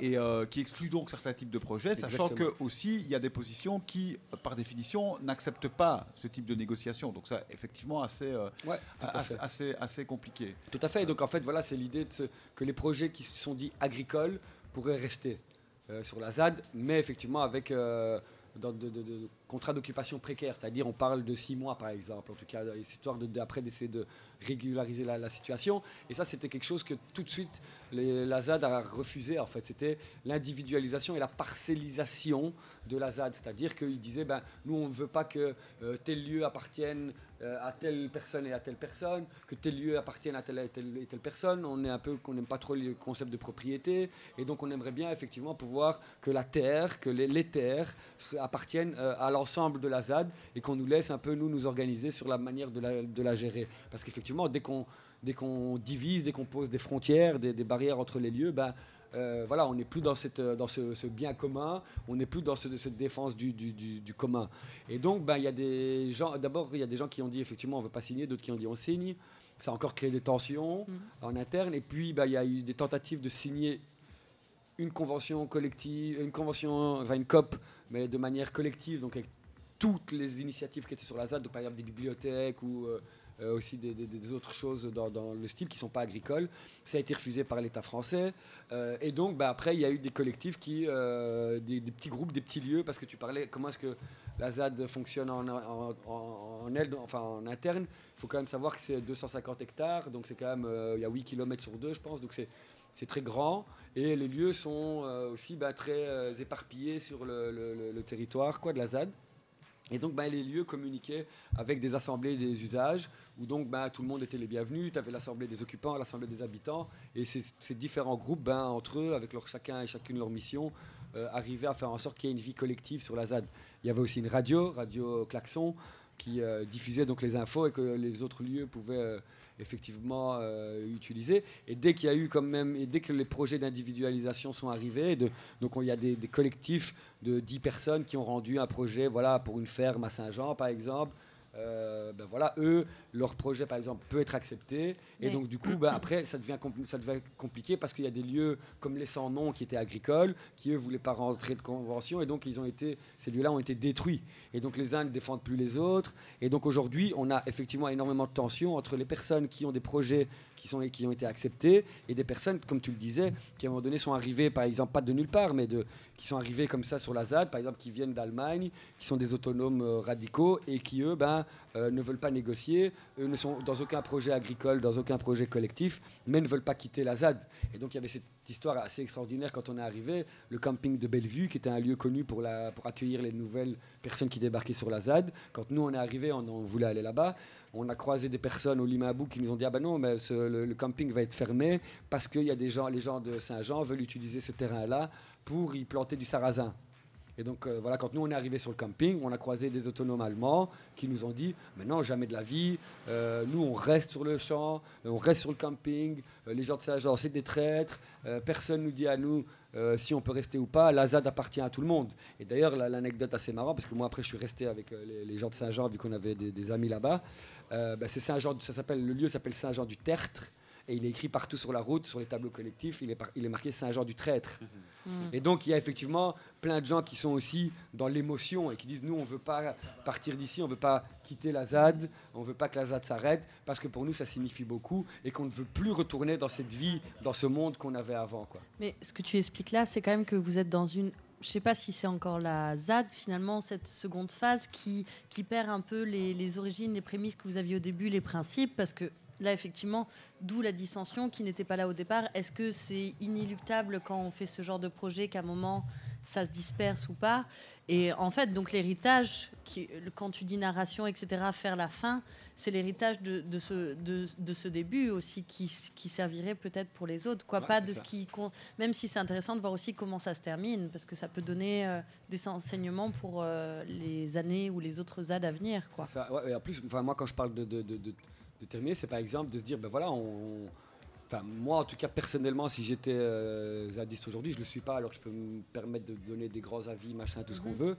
Et euh, qui excluent donc certains types de projets, sachant que aussi il y a des positions qui, euh, par définition, n'acceptent pas ce type de négociation. Donc ça, effectivement, assez, euh, Ouais, assez, assez, assez compliqué. Tout à fait. Et donc en fait, voilà, c'est l'idée que les projets qui se sont dits agricoles pourraient rester euh, sur la ZAD, mais effectivement avec dans de, de- de contrats d'occupation précaires, c'est-à-dire on parle de six mois par exemple, en tout cas, histoire de, de- après d'essayer de régulariser la, la situation. Et ça, c'était quelque chose que tout de suite les- la ZAD a refusé. En fait, c'était l'individualisation et la parcellisation de la ZAD, c'est-à-dire qu'ils disaient, ben nous on ne veut pas que euh, tel lieu appartienne euh, à telle personne et à telle personne, que tel lieu appartienne à telle et telle, personne. On est un peu, qu'on n'aime pas trop le concept de propriété, et donc on aimerait bien effectivement pouvoir que la terre, que les, terres appartiennent euh, à l'ensemble de la ZAD et qu'on nous laisse un peu nous nous organiser sur la manière de la, de la gérer. Parce qu'effectivement, dès qu'on dès qu'on divise, dès qu'on pose des frontières, des, des barrières entre les lieux, ben euh, voilà, on n'est plus dans, cette, dans ce, ce bien commun, on n'est plus dans ce- cette défense du, du- du- du commun. Et donc, ben, il y a des gens, d'abord, il y a des gens qui ont dit effectivement on ne veut pas signer, d'autres qui ont dit on signe. Ça a encore créé des tensions en interne. Et puis, ben, il y a eu des tentatives de signer une convention collective, une convention, enfin une COP, mais de manière collective, donc avec toutes les initiatives qui étaient sur la ZAD, donc par exemple des bibliothèques ou euh, euh, aussi des, autres choses dans, le style qui ne sont pas agricoles. Ça a été refusé par l'État français. Euh, et donc, bah, après, il y a eu des collectifs, qui, des, petits groupes, des petits lieux, parce que tu parlais comment est-ce que la ZAD fonctionne en, interne. Il faut quand même savoir que c'est 250 hectares, donc c'est quand même, il y a 8 km sur 2, je pense, donc c'est c'est très grand et les lieux sont euh, aussi bah, très euh, éparpillés sur le, territoire quoi, de la ZAD. Et donc, bah, les lieux communiquaient avec des assemblées des usages, où donc bah, tout le monde était les bienvenus. Tu avais l'assemblée des occupants, l'assemblée des habitants, et ces, différents groupes, entre eux, avec leur, chacun et chacune leur mission, euh, arrivaient à faire en sorte qu'il y ait une vie collective sur la ZAD. Il y avait aussi une radio, Radio Klaxon, qui diffusait donc les infos et que les autres lieux pouvaient effectivement euh, utiliser. Et dès qu'il y a eu quand même, et dès que les projets d'individualisation sont arrivés, de, donc on- il y a des, des collectifs de 10 personnes qui ont rendu un projet, voilà, pour une ferme à Saint-Jean par exemple. Euh, ben voilà, eux, leur projet par exemple peut être accepté. Et donc du coup, ben, après, ça devient, ça devient compliqué parce qu'il y a des lieux comme les sans nom qui étaient agricoles, qui eux voulaient pas rentrer de convention, et donc ils ont été, ces lieux-là ont été détruits. Et donc les uns ne défendent plus les autres. Et donc aujourd'hui, on a effectivement énormément de tensions entre les personnes qui ont des projets qui, ont été acceptés et des personnes, comme tu le disais, qui à un moment donné sont arrivées, par exemple, pas de nulle part, mais qui sont arrivées comme ça sur la ZAD, par exemple, qui viennent d'Allemagne, qui sont des autonomes euh, radicaux et qui, eux, ben, euh, ne veulent pas négocier, eux ne sont dans aucun projet agricole, dans aucun projet collectif, mais ne veulent pas quitter la ZAD. Et donc il y avait cette histoire assez extraordinaire quand on est arrivé, le camping de Bellevue, qui était un lieu connu pour, accueillir les nouvelles personnes qui débarquaient sur la ZAD. Quand nous on est arrivé, on, voulait aller là-bas. On a croisé des personnes au Limabou qui nous ont dit ah ben non, mais le, camping va être fermé parce que y a des gens, les gens de Saint-Jean veulent utiliser ce terrain-là pour y planter du sarrasin. Et donc euh, voilà, quand nous on est arrivé sur le camping, on a croisé des autonomes allemands qui nous ont dit maintenant jamais de la vie, euh, nous on reste sur le champ, euh, on reste sur le camping, les gens de Saint-Jean c'est des traîtres, personne nous dit à nous si on peut rester ou pas, la ZAD appartient à tout le monde. Et d'ailleurs la- l'anecdote assez marrante, parce que moi après je suis resté avec les, gens de Saint-Jean vu qu'on avait des, amis là-bas, bah, c'est Saint-Jean, ça s'appelle, le lieu s'appelle Saint-Jean du Tertre. Et il est écrit partout sur la route, sur les tableaux collectifs, il est, par- il est marqué Saint-Jean du Traître. Et donc, il y a effectivement plein de gens qui sont aussi dans l'émotion et qui disent Nous, on ne veut pas partir d'ici, on ne veut pas quitter la ZAD, on ne veut pas que la ZAD s'arrête, parce que pour nous, ça signifie beaucoup et qu'on ne veut plus retourner dans cette vie, dans ce monde qu'on avait avant. Quoi. Mais ce que tu expliques là, c'est quand même que vous êtes dans une. Je sais pas si c'est encore la ZAD, finalement, cette seconde phase qui, qui perd un peu les, les origines, les prémices que vous aviez au début, les principes, parce que là, effectivement, d'où la dissension qui n'était pas là au départ. Est-ce que c'est inéluctable quand on fait ce genre de projet qu'à un moment ça se disperse ou pas? Et en fait, donc l'héritage, quand tu dis narration, etc., faire la fin, c'est l'héritage de, de ce, de, de ce début aussi qui, servirait peut-être pour les autres. Quoi, Ouais, pas de ça. ce qui. Même si c'est intéressant de voir aussi comment ça se termine, parce que ça peut donner euh, des enseignements pour euh, les années ou les autres ZAD à venir. Quoi. C'est ça, ouais, et en plus, moi, quand je parle de, de, de, terminer, c'est par exemple de se dire ben voilà, on. Enfin, moi, en tout cas, personnellement, si j'étais euh, zadiste aujourd'hui, je ne le suis pas, alors je peux me permettre de donner des grands avis, machin, tout ce qu'on Mhm. veut.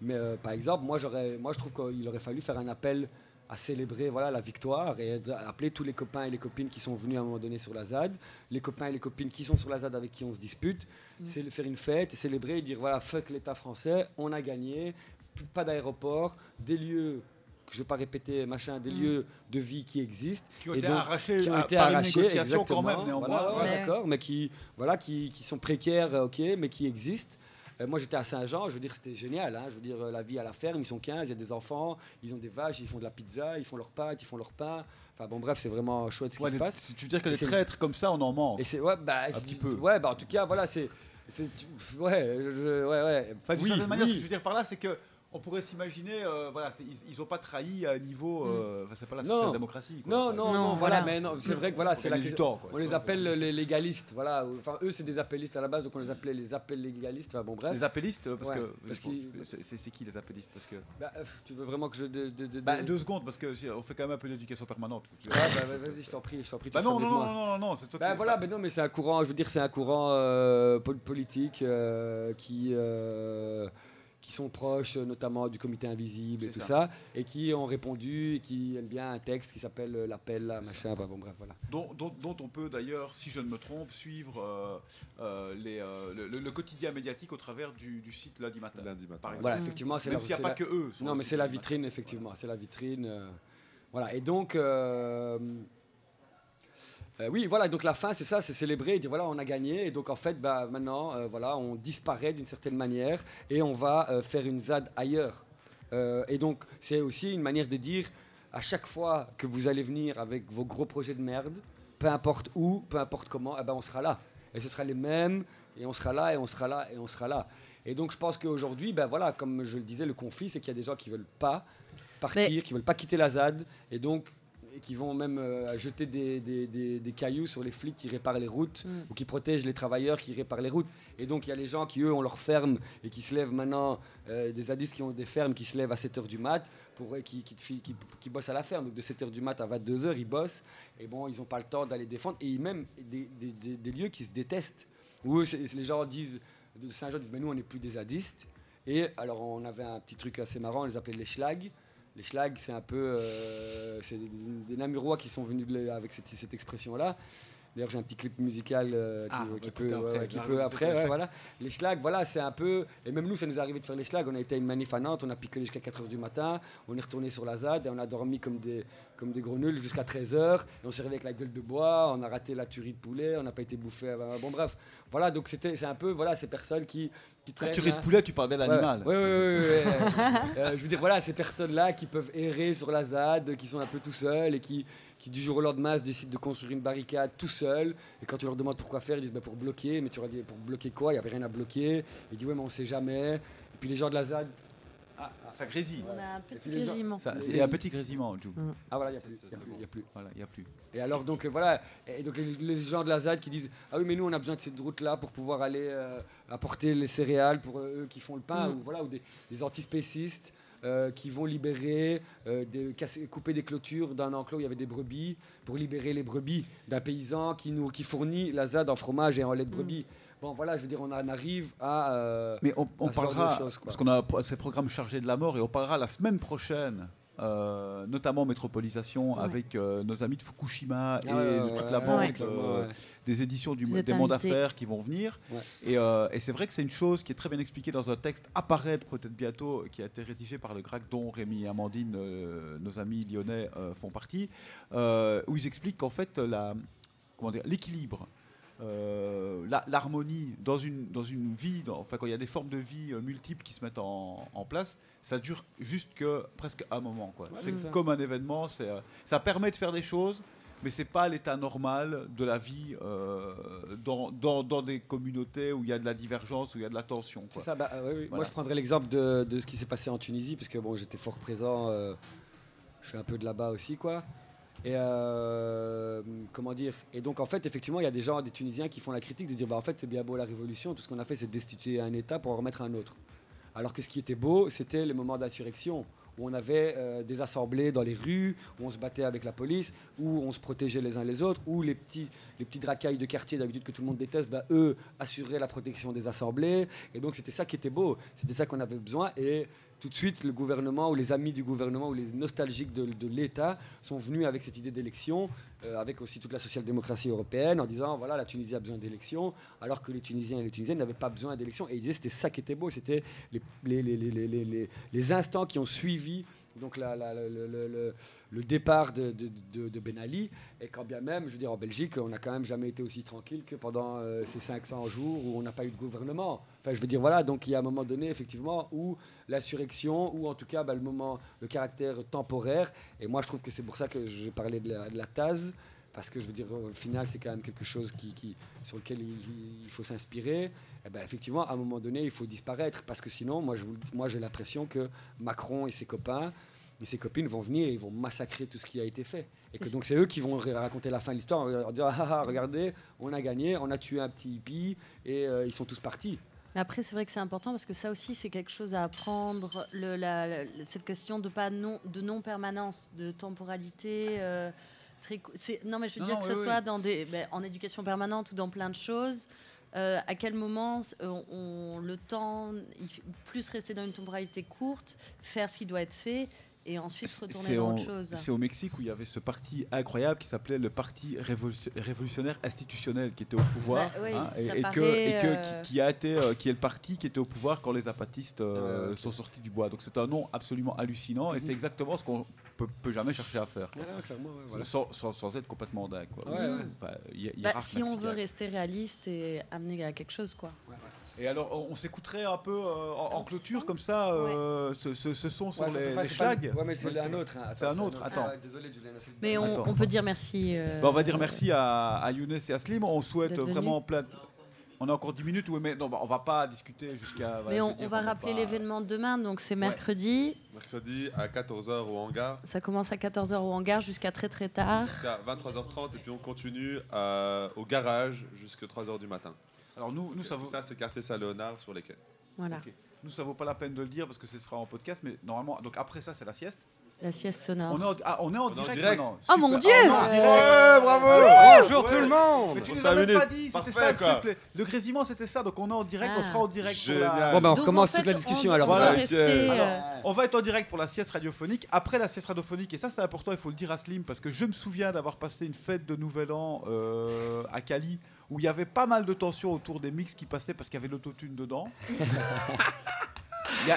Mais euh, par exemple, moi, j'aurais, moi, je trouve qu'il aurait fallu faire un appel à célébrer voilà, la victoire et appeler tous les copains et les copines qui sont venus à un moment donné sur la ZAD, les copains et les copines qui sont sur la ZAD avec qui on se dispute, c'est le- faire une fête et célébrer et dire voilà, fuck l'État français, on a gagné, pas d'aéroport, des lieux je ne vais pas répéter, machin, des Mm. lieux de vie qui existent. Qui ont Et été donc- arrachés qui ont été par arrachés, négociation quand exactement. même, néanmoins. Voilà, ouais, Ouais. d'accord, mais qui, voilà, qui, qui sont précaires, ok, mais qui existent. Euh, moi, j'étais à Saint-Jean, je veux dire, c'était génial. hein. je veux dire, euh, la vie à la ferme, ils sont 15, il y a des enfants, ils ont des vaches, ils font de la pizza, ils font leur pâtes, ils font leur pain. Enfin, bon, bref, c'est vraiment chouette ce qui se passe. Tu veux dire que des traîtres comme ça, on en manque Et ouais, bah, Un petit peu. Ouais, bah, en tout cas, voilà, c'est. ouais, je- ouais, ouais. Enfin, d'une Oui, certaine manière, ce que je veux dire par là, c'est que on pourrait s'imaginer, euh, voilà, ils n'ont pas trahi à un niveau, euh, enfin, c'est pas la Non. social-démocratie. quoi. Non, non, non, Non, voilà, voilà. mais non, c'est vrai que voilà, c'est la gagner du temps. quoi. On les appelle les légalistes, voilà. Enfin, eux, c'est des appellistes à la base, donc on les appelait les appels légalistes. Enfin, bon, bref. Les appellistes, euh, parce Ouais, que c'est qui les appellistes Parce que Bah, euh, tu veux vraiment que je. De, de, de- bah, de- deux secondes, parce que si, on fait quand même un peu d'éducation permanente. Ouais, bah, vas-y, je t'en prie, je t'en prie. Bah non, non, non, non, non, non, c'est toi Bah qui- voilà, mais non, mais c'est un courant, je veux dire, c'est un courant euh, pol- politique euh, qui, euh, qui sont proches euh, notamment du comité invisible et tout ça. ça. et qui ont répondu, et qui aiment bien un texte qui s'appelle euh, L'appel, là, machin, bah, bon, bref, voilà. dont, dont- dont on peut d'ailleurs, si je ne me trompe, suivre euh, euh, les, euh, le, le- le quotidien médiatique au travers du, du site lundi matin. Lundi matin. Par exemple. Voilà, effectivement, c'est Même s'il n'y a pas la- que eux. Non, mais c'est la matin. vitrine, effectivement. C'est la vitrine. euh, voilà. Et donc, euh, euh, oui, voilà. Donc la fin, c'est ça, c'est célébrer et dire voilà, on a gagné. Et donc en fait, bah, maintenant, euh, voilà, on disparaît d'une certaine manière et on va euh, faire une ZAD ailleurs. Et donc, c'est aussi une manière de dire à chaque fois que vous allez venir avec vos gros projets de merde, peu importe où, peu importe comment, eh ben, on sera là. Et ce sera les mêmes, et on sera là, et on sera là, et on sera là. Et donc, je pense qu'aujourd'hui, ben voilà, comme je le disais, le conflit, c'est qu'il y a des gens qui veulent pas partir, Mais- qui veulent pas quitter la ZAD, et donc et qui vont même euh, jeter des, des- des- des cailloux sur les flics qui réparent les routes Mm. ou qui protègent les travailleurs qui réparent les routes. Et donc il y a les gens qui, eux, ont leur ferme et qui se lèvent maintenant, euh, des zadistes qui ont des fermes qui se lèvent à 7h du mat, pour, et qui, qui, qui, qui- bossent à la ferme. Donc de 7h du mat à 22h, ils bossent. Et bon, ils n'ont pas le temps d'aller défendre. Et même des, lieux qui se détestent. Où eux, les gens disent, de Saint-Jean disent, mais nous, on n'est plus des zadistes. Et alors, on avait un petit truc assez marrant, on les appelait les schlags. Les schlags, c'est un peu. euh, c'est des, Namurois qui sont venus avec cette expression-là. D'ailleurs, j'ai un petit clip musical euh, qui, Ah, peut, après, qui peut ouais, voilà. Les schlags, voilà, c'est un peu. Et même nous, ça nous est arrivé de faire les schlags. On a été à une manif à Nantes, on a picolé jusqu'à 4h du matin, on est retourné sur la ZAD et on a dormi comme des, comme des gros nuls jusqu'à 13h. Et on s'est réveillé avec la gueule de bois, on a raté la tuerie de poulet, on n'a pas été bouffé. euh, Bon, bref. Voilà, donc c'était, c'est un peu voilà, ces personnes qui, qui Quand traînent. tu ris de poulet, tu parles bien de l'animal. Ouais, ouais. Euh, je veux dire, voilà, ces personnes-là qui peuvent errer sur la ZAD, qui sont un peu tout seuls et qui, qui du jour au lendemain se décident de construire une barricade tout seuls. Et quand tu leur demandes pourquoi faire, ils disent bah, pour bloquer. Mais tu leur dis pour bloquer quoi? Il n'y avait rien à bloquer. Ils disent ouais, mais on sait jamais. Et puis les gens de la ZAD. Ah, ça grésille. On a un Et petit grésillement. Ça- Il y a un petit grésillement, Jou. Ah voilà, il n'y a, plus, bon. a. Voilà, il a. Et alors, donc euh, voilà, et donc les, les gens de la ZAD qui disent Ah oui, mais nous on a besoin de cette route-là pour pouvoir aller euh, apporter les céréales pour euh, eux qui font le pain, Mm. ou voilà, ou des, des antispécistes euh, qui vont libérer, euh, des, casser- couper des clôtures d'un enclos où il y avait des brebis pour libérer les brebis d'un paysan qui, nous, qui fournit la ZAD en fromage et en lait de brebis. Bon, voilà, je veux dire, on en arrive à. euh, Mais on, on à parlera, choses, parce qu'on a ces programmes chargés de la mort, et on parlera la semaine prochaine, euh, notamment en métropolisation, Ouais. avec euh, nos amis de Fukushima et Ah ouais, toute la ouais, clairement, euh, des éditions du, des mondes d'affaires qui vont venir. Ouais. Et, euh, et c'est vrai que c'est une chose qui est très bien expliquée dans un texte apparaître peut-être bientôt, qui a été rédigé par le GRAC dont Rémi et Amandine, nos amis lyonnais, font partie, où ils expliquent qu'en fait la- l'équilibre euh, la- l'harmonie dans une, dans une vie, dans- enfin quand il y a des formes de vie euh, multiples qui se mettent en, en place, ça dure juste que presque un moment. quoi. c'est comme un événement, c'est, euh, ça permet de faire des choses, mais c'est pas l'état normal de la vie euh, dans, dans, dans des communautés où il y a de la divergence, où il y a de la tension. C'est quoi. ça, bah, oui, oui. Voilà. Moi je prendrais l'exemple de, de ce qui s'est passé en Tunisie, parce que bon, j'étais fort présent, je suis un peu de là-bas aussi, quoi. Et euh, comment dire Et donc en fait, effectivement, il y a des gens, des Tunisiens qui font la critique de se dire, bah, en fait, c'est bien beau la révolution, tout ce qu'on a fait, c'est destituer un État pour en remettre un autre. Alors que ce qui était beau, c'était le moment d'insurrection, où on avait euh, des assemblées dans les rues, où on se battait avec la police, où on se protégeait les uns les autres, où les petits, les de quartier d'habitude que tout le monde déteste, bah, eux assuraient la protection des assemblées. Et donc c'était ça qui était beau, c'était ça qu'on avait besoin. Et tout de suite, le gouvernement ou les amis du gouvernement ou les nostalgiques de, l'État sont venus avec cette idée d'élection, euh, avec aussi toute la social-démocratie européenne, en disant voilà, la Tunisie a besoin d'élections, alors que les Tunisiens et les Tunisiennes n'avaient pas besoin d'élections. Et ils disaient c'était ça qui était beau, c'était les, les, les, les, instants qui ont suivi donc la- la- le, départ de, Ben Ali. Et quand bien même, je veux dire, en Belgique, on n'a quand même jamais été aussi tranquille que pendant euh, ces 500 jours où on n'a pas eu de gouvernement. Enfin, je veux dire, voilà, donc il y a un moment donné, effectivement, où l'insurrection, ou en tout cas bah, le moment, le caractère temporaire, et moi je trouve que c'est pour ça que je parlais de la, de parce que je veux dire, au final, c'est quand même quelque chose qui, sur lequel il, faut s'inspirer. Eh ben, effectivement, à un moment donné, il faut disparaître, parce que sinon, moi j'ai l'impression que Macron et ses copains et ses copines vont venir et ils vont massacrer tout ce qui a été fait. Et que donc c'est eux qui vont ra- raconter la fin de l'histoire en en disant ah, ah, regardez, on a gagné, on a tué un petit hippie et euh, ils sont tous partis. Mais après, c'est vrai que c'est important parce que ça aussi, c'est quelque chose à apprendre. Le, la- la- cette question de pas non, de non permanence, de temporalité. euh, très cou- c'est- non, mais je veux Non, dire non, que oui, ce oui. soit dans des, ben, en éducation permanente ou dans plein de choses. euh, à quel moment euh, on, on- le temps, il plus rester dans une temporalité courte, faire ce qui doit être fait et ensuite retourner C'est dans en- autre chose. c'est au Mexique où il y avait ce parti incroyable qui s'appelait le Parti révolu- révolutionnaire institutionnel qui était au pouvoir Bah oui, hein, et, et que, paraît, et que- euh, qui, qui a été euh, qui est le parti qui était au pouvoir quand les apatistes euh, Ouais, ok. sont sortis du bois. Donc c'est un nom absolument hallucinant et c'est exactement ce qu'on peut, peut jamais chercher à faire. quoi. Sans, sans- sans être complètement dingue. quoi. Ouais, ouais. Enfin, hi- Bah, si on veut rester réaliste et amener à quelque chose, quoi. Et alors, on, s'écouterait un peu euh, en, en clôture comme ça euh, ce, ce- ce son sur Ouais, les, pas- les pas- ouais, mais c'est un autre, hein. C'est un c'est un autre, autre. attends. Ah, désolé, Julien, Mais on, Attends. on peut dire merci. euh, Bah, on va dire merci à, à Younes et à Slim. On souhaite vraiment plein. On a encore 10 minutes, oui, mais non, bah, on va pas discuter jusqu'à. voilà, Mais on, dire, on va rappeler pas- l'événement de demain, donc c'est mercredi. Mercredi à 14h au hangar Ça commence à 14h au hangar jusqu'à très très tard. jusqu'à 23h30 et puis on continue euh, au garage jusqu'à 3h du matin. Alors nous, nous ça vaut. ça c'est quartier Saint-Léonard sur les quais. Voilà. Nous, ça vaut pas la peine de le dire parce que ce sera en podcast, mais normalement, donc après ça, c'est la sieste. La sieste sonore. On est en, ah, on est en On est en direct. Oh mon Dieu Ah, on est en direct. Ouais, bravo Bonjour tout le monde Mais tu Pour nous cinq as même pas minutes. dit, c'était ça le quoi. truc. Le, le grésillement, c'était ça. Donc on est en direct, on Ah. sera en direct pour Génial. la. Bon, ben on Donc, recommence en fait, toute la discussion on- alors. on va Voilà. rester, Ok. euh, On va être en direct pour la sieste radiophonique. Après la sieste radiophonique, et ça c'est important, il faut le dire à Slim, parce que je me souviens d'avoir passé une fête de Nouvel An euh, à Cali, où il y avait pas mal de tensions autour des mix qui passaient parce qu'il y avait l'autotune dedans.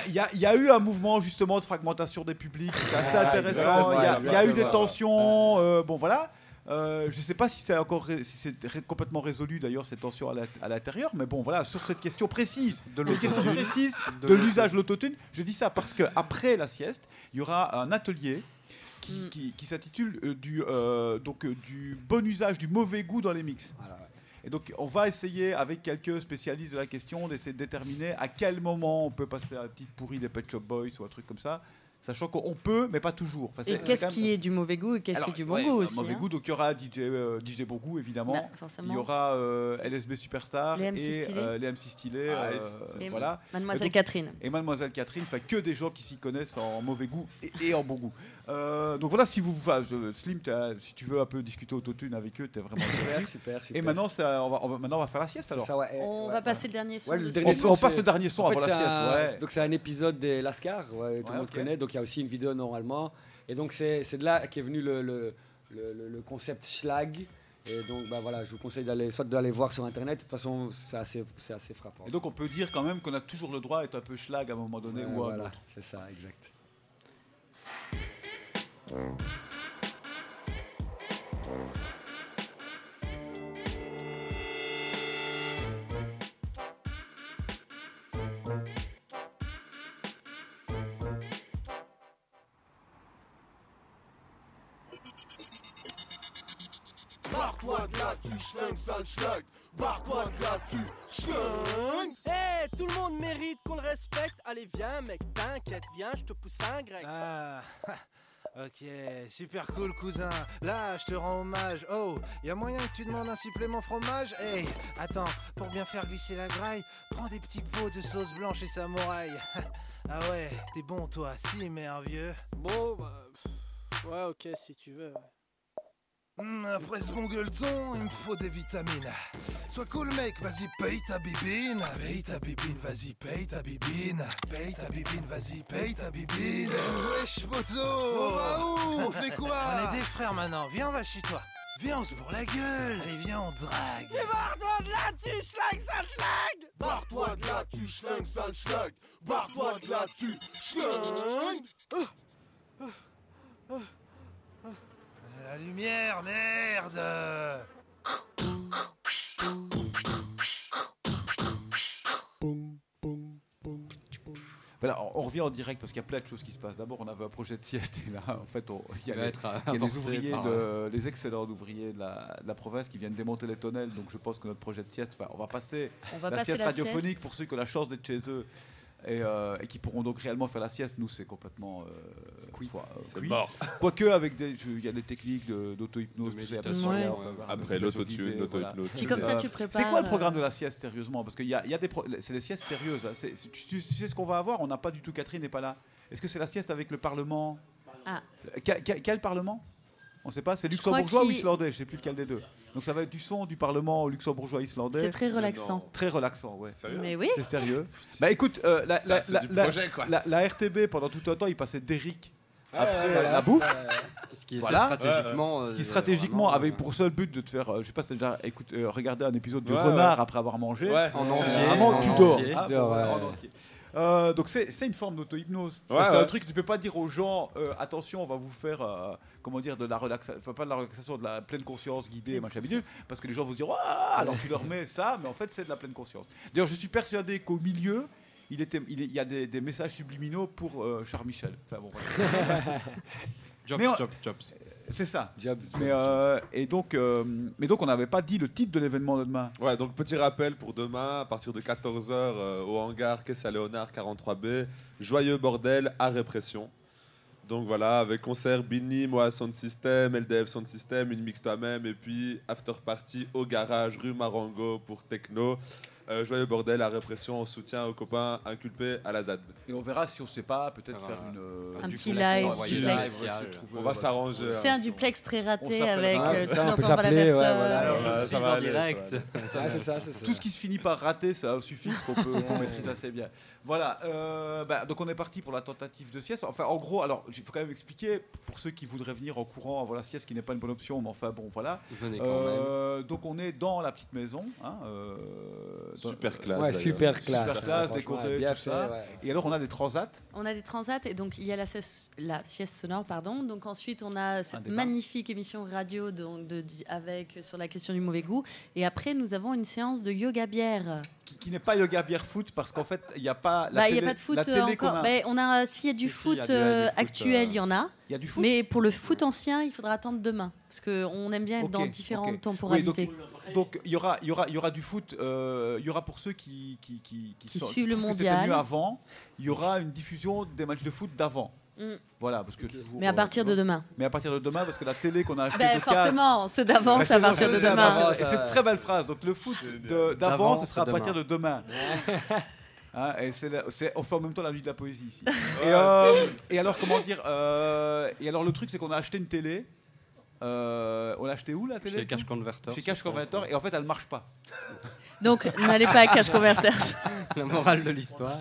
Il y, a- y y eu un mouvement justement de fragmentation des publics, c'était assez Ah, intéressant. Il y a, il y a eu des tensions, euh, bon voilà. Euh, je ne sais pas si c'est encore ré- si c'est ré- complètement résolu d'ailleurs cette tension à l'intérieur, mais bon voilà sur cette question précise De cette question l'autotune. précise De de l'autotune. l'usage de l'autotune. Je dis ça parce que après la sieste, il y aura un atelier qui, Mm. qui- qui s'intitule euh, du euh, donc euh, du bon usage du mauvais goût dans les mix. Voilà, ouais. Et donc, on va essayer, avec quelques spécialistes de la question, d'essayer de déterminer à quel moment on peut passer à la petite pourrie des Pet Shop Boys ou un truc comme ça. Sachant qu'on peut, mais pas toujours. Enfin, Et qu'est-ce même- qui est du mauvais goût et qu'est-ce qui est du bon ouais, goût bah, aussi Mauvais hein. goût, donc il y aura DJ, euh, DJ bon goût, évidemment. Bah, il y aura euh, LSB Superstar Les et euh, les MC stylés. Ah, euh, voilà. Mademoiselle Et donc- Catherine. Et Mademoiselle Catherine, enfin que des gens qui s'y connaissent en mauvais goût et, et en bon goût. Euh, donc voilà, si vous, enfin, je- Slim, t'as- si tu veux un peu discuter autotune avec eux, t'es vraiment Super, super, super. Et maintenant, ça, on va, on va- maintenant, on va faire la sieste alors. ça, ouais, On ouais, va ouais. passer le dernier son. Ouais, le de dernier ce- On- on son, passe c'est- le dernier son en fait, avant la c'est sieste, un- ouais. Donc c'est un épisode des Lascars, ouais, tout Ouais, le monde ok. connaît. Donc il y a aussi une vidéo normalement. Et donc c'est c'est de là qu'est venu le, le, le- le- le concept schlag. Et donc bah voilà, je vous conseille d'aller soit d'aller voir sur internet. De toute façon, c'est assez, c'est assez frappant. Et donc on peut dire quand même qu'on a toujours le droit d'être un peu schlag à un moment donné Ouais, ou à un voilà, autre. c'est ça, exact. Barre-toi de là, tu schlingues, sale schlag. Barre-toi de là, tu schlingues. Hé, tout le monde mérite qu'on le respecte. Allez, viens, mec, t'inquiète, viens, je te pousse un grec. Ah, ok, super cool, cousin. Là, je te rends hommage. Oh, y a moyen que tu demandes un supplément fromage? Hey, attends, pour bien faire glisser la graille, prends des petits pots de sauce blanche et samouraï. ah ouais, t'es bon, toi, si merveilleux. Bon, bah. pff, Ouais, ok, si tu veux. Hmm, après ce bon gueuleton, il me faut des vitamines. Sois cool, mec, vas-y, paye ta bibine. Paye ta bibine, vas-y, paye ta bibine. Paye ta bibine, vas-y, paye ta bibine. Wesh, poteau On va où On fait quoi On est des frères maintenant, viens, on va chez toi. Viens, on se bourre la gueule. Allez, viens, on drague. Mais barre-toi de là, tu schlag, ça schlag Barre-toi de là, tu schlingues, sale schlag. Barre-toi de là, tu schlingues. La lumière, merde Voilà, on, on revient en direct parce qu'il y a plein de choses qui se passent. D'abord, on avait un projet de sieste et là, en fait, on- il y a, les, y a ouvriers, par, de- les excellents ouvriers de la, de la province qui viennent démonter les tonnelles. Donc, je pense que notre projet de sieste, enfin, on va passer On va la passer sieste la radiophonique sieste. pour ceux qui ont la chance d'être chez eux et, euh, et qui pourront donc réellement faire la sieste. Nous, c'est complètement euh, quoi, euh, C'est cuit. mort. Quoique, avec il y a des techniques de- d'auto-hypnose, De méditation, ouais. Après l'autotune, l'auto-hypnose. Et comme ça, Euh, tu prépares. C'est quoi le programme euh, de la sieste, sérieusement? Parce qu'il y a, il y a des pro- c'est des siestes sérieuses. hein. C'est- c'est- tu, tu- tu sais ce qu'on va avoir? On n'a pas du tout. Catherine n'est pas là. Est-ce que c'est la sieste avec le Parlement? Ah. Quel, quel- quel Parlement? On ne sait pas. C'est luxembourgeois ou islandais Je ne sais plus lequel des deux. Donc ça va être du son du Parlement luxembourgeois islandais. C'est très relaxant. Très relaxant, ouais. Sérieux Mais oui. C'est sérieux. Bah écoute, euh, la, Ça, la- c'est la- du la- projet, quoi. la- la RTB pendant tout un temps, il passait d'Eric après la bouffe. Ce qui Voilà. stratégiquement. Ce qui euh, stratégiquement vraiment, avait euh, pour seul but de te faire, euh, je sais pas si t'as déjà écoute, euh, regardé un épisode de Ouais, Renard après avoir mangé. Ouais. En entier. Vraiment, en tu dors. Euh, donc c'est une forme d'auto-hypnose. Ouais, c'est un truc que tu peux pas dire aux gens euh, attention on va vous faire euh, comment dire de la relaxation enfin pas de la relaxation de la pleine conscience guidée machin bidule parce que les gens vont se dire ah alors tu leur mets ça mais en fait c'est de la pleine conscience. D'ailleurs je suis persuadé qu'au milieu il, était, y a des, des messages subliminaux pour Charles Michel. Enfin, bon. Jobs, jobs, jobs. C'est ça. Jobs, Mais, euh, et, donc, euh, mais donc on n'avait pas dit le titre de l'événement de demain. Ouais, donc petit rappel pour demain, à partir de 14h au hangar Caisse à Léonard 43B, joyeux bordel à répression. Donc voilà, avec concert Bini, moi Sound System, LDF Sound System, une mix toi-même, et puis after party au garage rue Marengo pour techno. Euh, joyeux bordel à répression en soutien aux copains inculpés à la ZAD. Et on verra si on sait pas, peut-être Faire faire un- une, euh, Un du petit live, On va trouver- On va s'arranger. C'est un duplex très raté avec Ah, euh, ça, tu on peut n'entends pas la personne. voilà. Ça Je va, suis ça va en direct. Tout ce qui se finit par rater, ça peut qu'on maîtrise assez bien. Voilà, euh, bah, donc on est parti pour la tentative de sieste. Enfin, en gros, alors il faut quand même expliquer pour ceux qui voudraient venir en courant avant la sieste, qui n'est pas une bonne option, mais enfin bon, voilà. Venez quand même. Euh, donc on est dans la petite maison, hein, euh, Super classe. Ouais, super classe. Super classe, franchement, décoré, bien tout fait, ça. ouais. Et alors, on a des transats. On a des transats et donc il y a la sieste, la sieste sonore, pardon. Donc ensuite on a cette magnifique émission radio de, avec sur la question du mauvais goût. Et après nous avons une séance de yoga bière. Qui, qui n'est pas yoga bière foot parce qu'en fait, il n'y a pas. La Bah, il n'y a pas de foot euh, télé qu'on encore. a- Mais on a s'il y a du Si, si, foot il y a du- il y a du euh, foot, actuel, euh, il y en a. Il y a du foot. Mais pour le foot ancien, il faudra attendre demain parce que on aime bien être dans différentes ok. Oui, temporalités. donc, donc il y aura, il y aura, il y aura du foot. euh, il y aura pour ceux qui qui, qui, Qui sont- suivent le mondial. C'était mieux avant. Il y aura une diffusion des matchs de foot d'avant. Mm. Voilà, parce que toujours, Mais à euh, partir de demain. Mais à partir de demain, parce que la télé qu'on a achetée Ben, de forcément, ceux d'avant, Ouais, c'est à partir de demain. Et c'est une très belle phrase. Donc le foot d'avant, ce sera à partir de demain. Hein, et c'est fait en même temps la nuit de la poésie ici. Et, euh, et alors comment dire euh, Et alors le truc c'est qu'on a acheté une télé. euh, on l'a acheté où la télé? Chez Cash Converter. Chez Cash Converter et en fait elle marche pas. Donc n'allez pas à Cash Converters. La morale de l'histoire.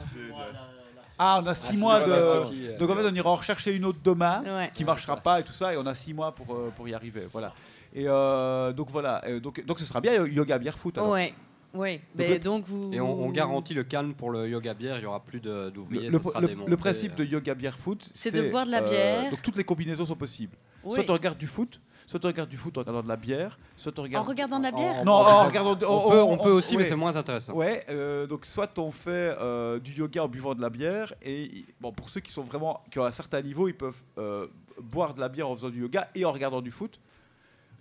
Ah on a six Ah, mois de. euh, Donc en fait on ira en rechercher une autre demain Ouais. qui marchera pas et tout ça et on a six mois pour, euh, pour y arriver. Voilà. Et euh, donc voilà. Donc, donc ce sera bien yoga bière foot. alors. Ouais. Oui, mais donc vous. Et on, on garantit le calme pour le yoga bière, il n'y aura plus d'ouvriers. le- le- démonté. le principe de yoga bière foot, C'est de boire de la euh, bière. donc toutes les combinaisons sont possibles. Oui. Soit tu regardes du foot, soit tu regardes du foot en regardant de la bière, soit tu En regardes. regardant de la bière Non, en regardant. On peut- on peut aussi, mais c'est moins intéressant. Ouais, euh, donc soit on fait euh, du yoga en buvant de la bière, et bon, pour ceux qui sont vraiment qui ont un certain niveau, ils peuvent euh, boire de la bière en faisant du yoga et en regardant du foot.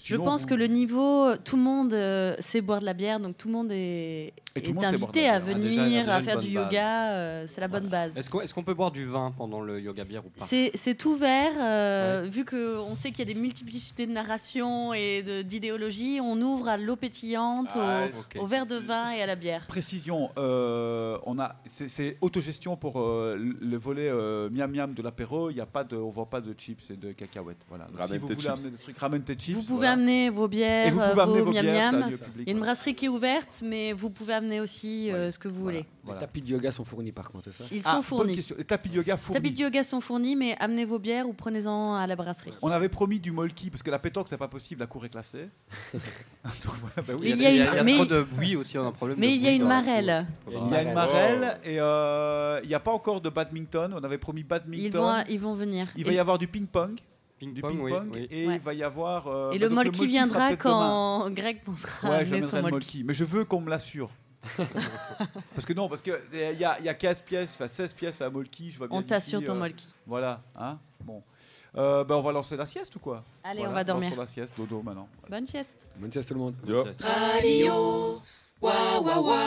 Je pense vous- que le niveau, tout le monde euh, sait boire de la bière, donc tout le monde est, le monde invité à. Ah, déjà, venir, à faire du base. yoga. euh, c'est la bonne base. Est-ce qu'on peut boire du vin pendant le yoga bière ou pas? C'est ouvert, euh, vu qu'on sait qu'il y a des multiplicités de narration et de- d'idéologie, on ouvre à l'eau pétillante, Ah, au, verre de vin et à la bière. Précision, euh, on a, c'est, autogestion pour euh, le le volet euh, miam miam de l'apéro. Il y a pas de, on vend pas de chips et de cacahuètes. Voilà. Donc, si vous tes voulez chips. amener des trucs, ramène tes chips. Vous pouvez voilà. Amener vos bières, Et vous pouvez amener vos vos miam miam. Il y a une brasserie qui est ouverte, mais vous pouvez amener aussi euh, ce que vous voulez. Les tapis de yoga sont fournis par contre, c'est ça Ils Ah, sont bonne fournis. question. Les tapis de yoga Les fournis. tapis de yoga sont fournis, mais amenez vos bières ou prenez-en à la brasserie. On avait promis du molki parce que la pétanque c'est pas possible, la cour est classée. Mais il y a une- il y a mais- trop de bruit aussi, on a un problème. Mais il y a une marelle. cour. Il y a une marelle et euh, il n'y a pas encore de badminton. On avait promis badminton. Ils vont, ils vont venir. Il va y avoir du ping-pong. Ping du pong, oui, ping-pong oui. et Ouais. il va y avoir. euh, Et bah, le molki viendra peut-être demain. quand Greg pensera à Ouais, amener j'amènerai son molki. Mais je veux qu'on me l'assure. parce que non, parce qu'il y y a 15 pièces, enfin 16 pièces à molki. Je vois bien On t'assure ton euh, molki. Voilà. Hein bon. Euh, bah, on va lancer la sieste ou quoi? Allez, Voilà, on va dormir. Lançons la sieste, dodo maintenant. Bonne sieste. Bonne sieste tout le monde. Yo. Radio. Wa wa wa.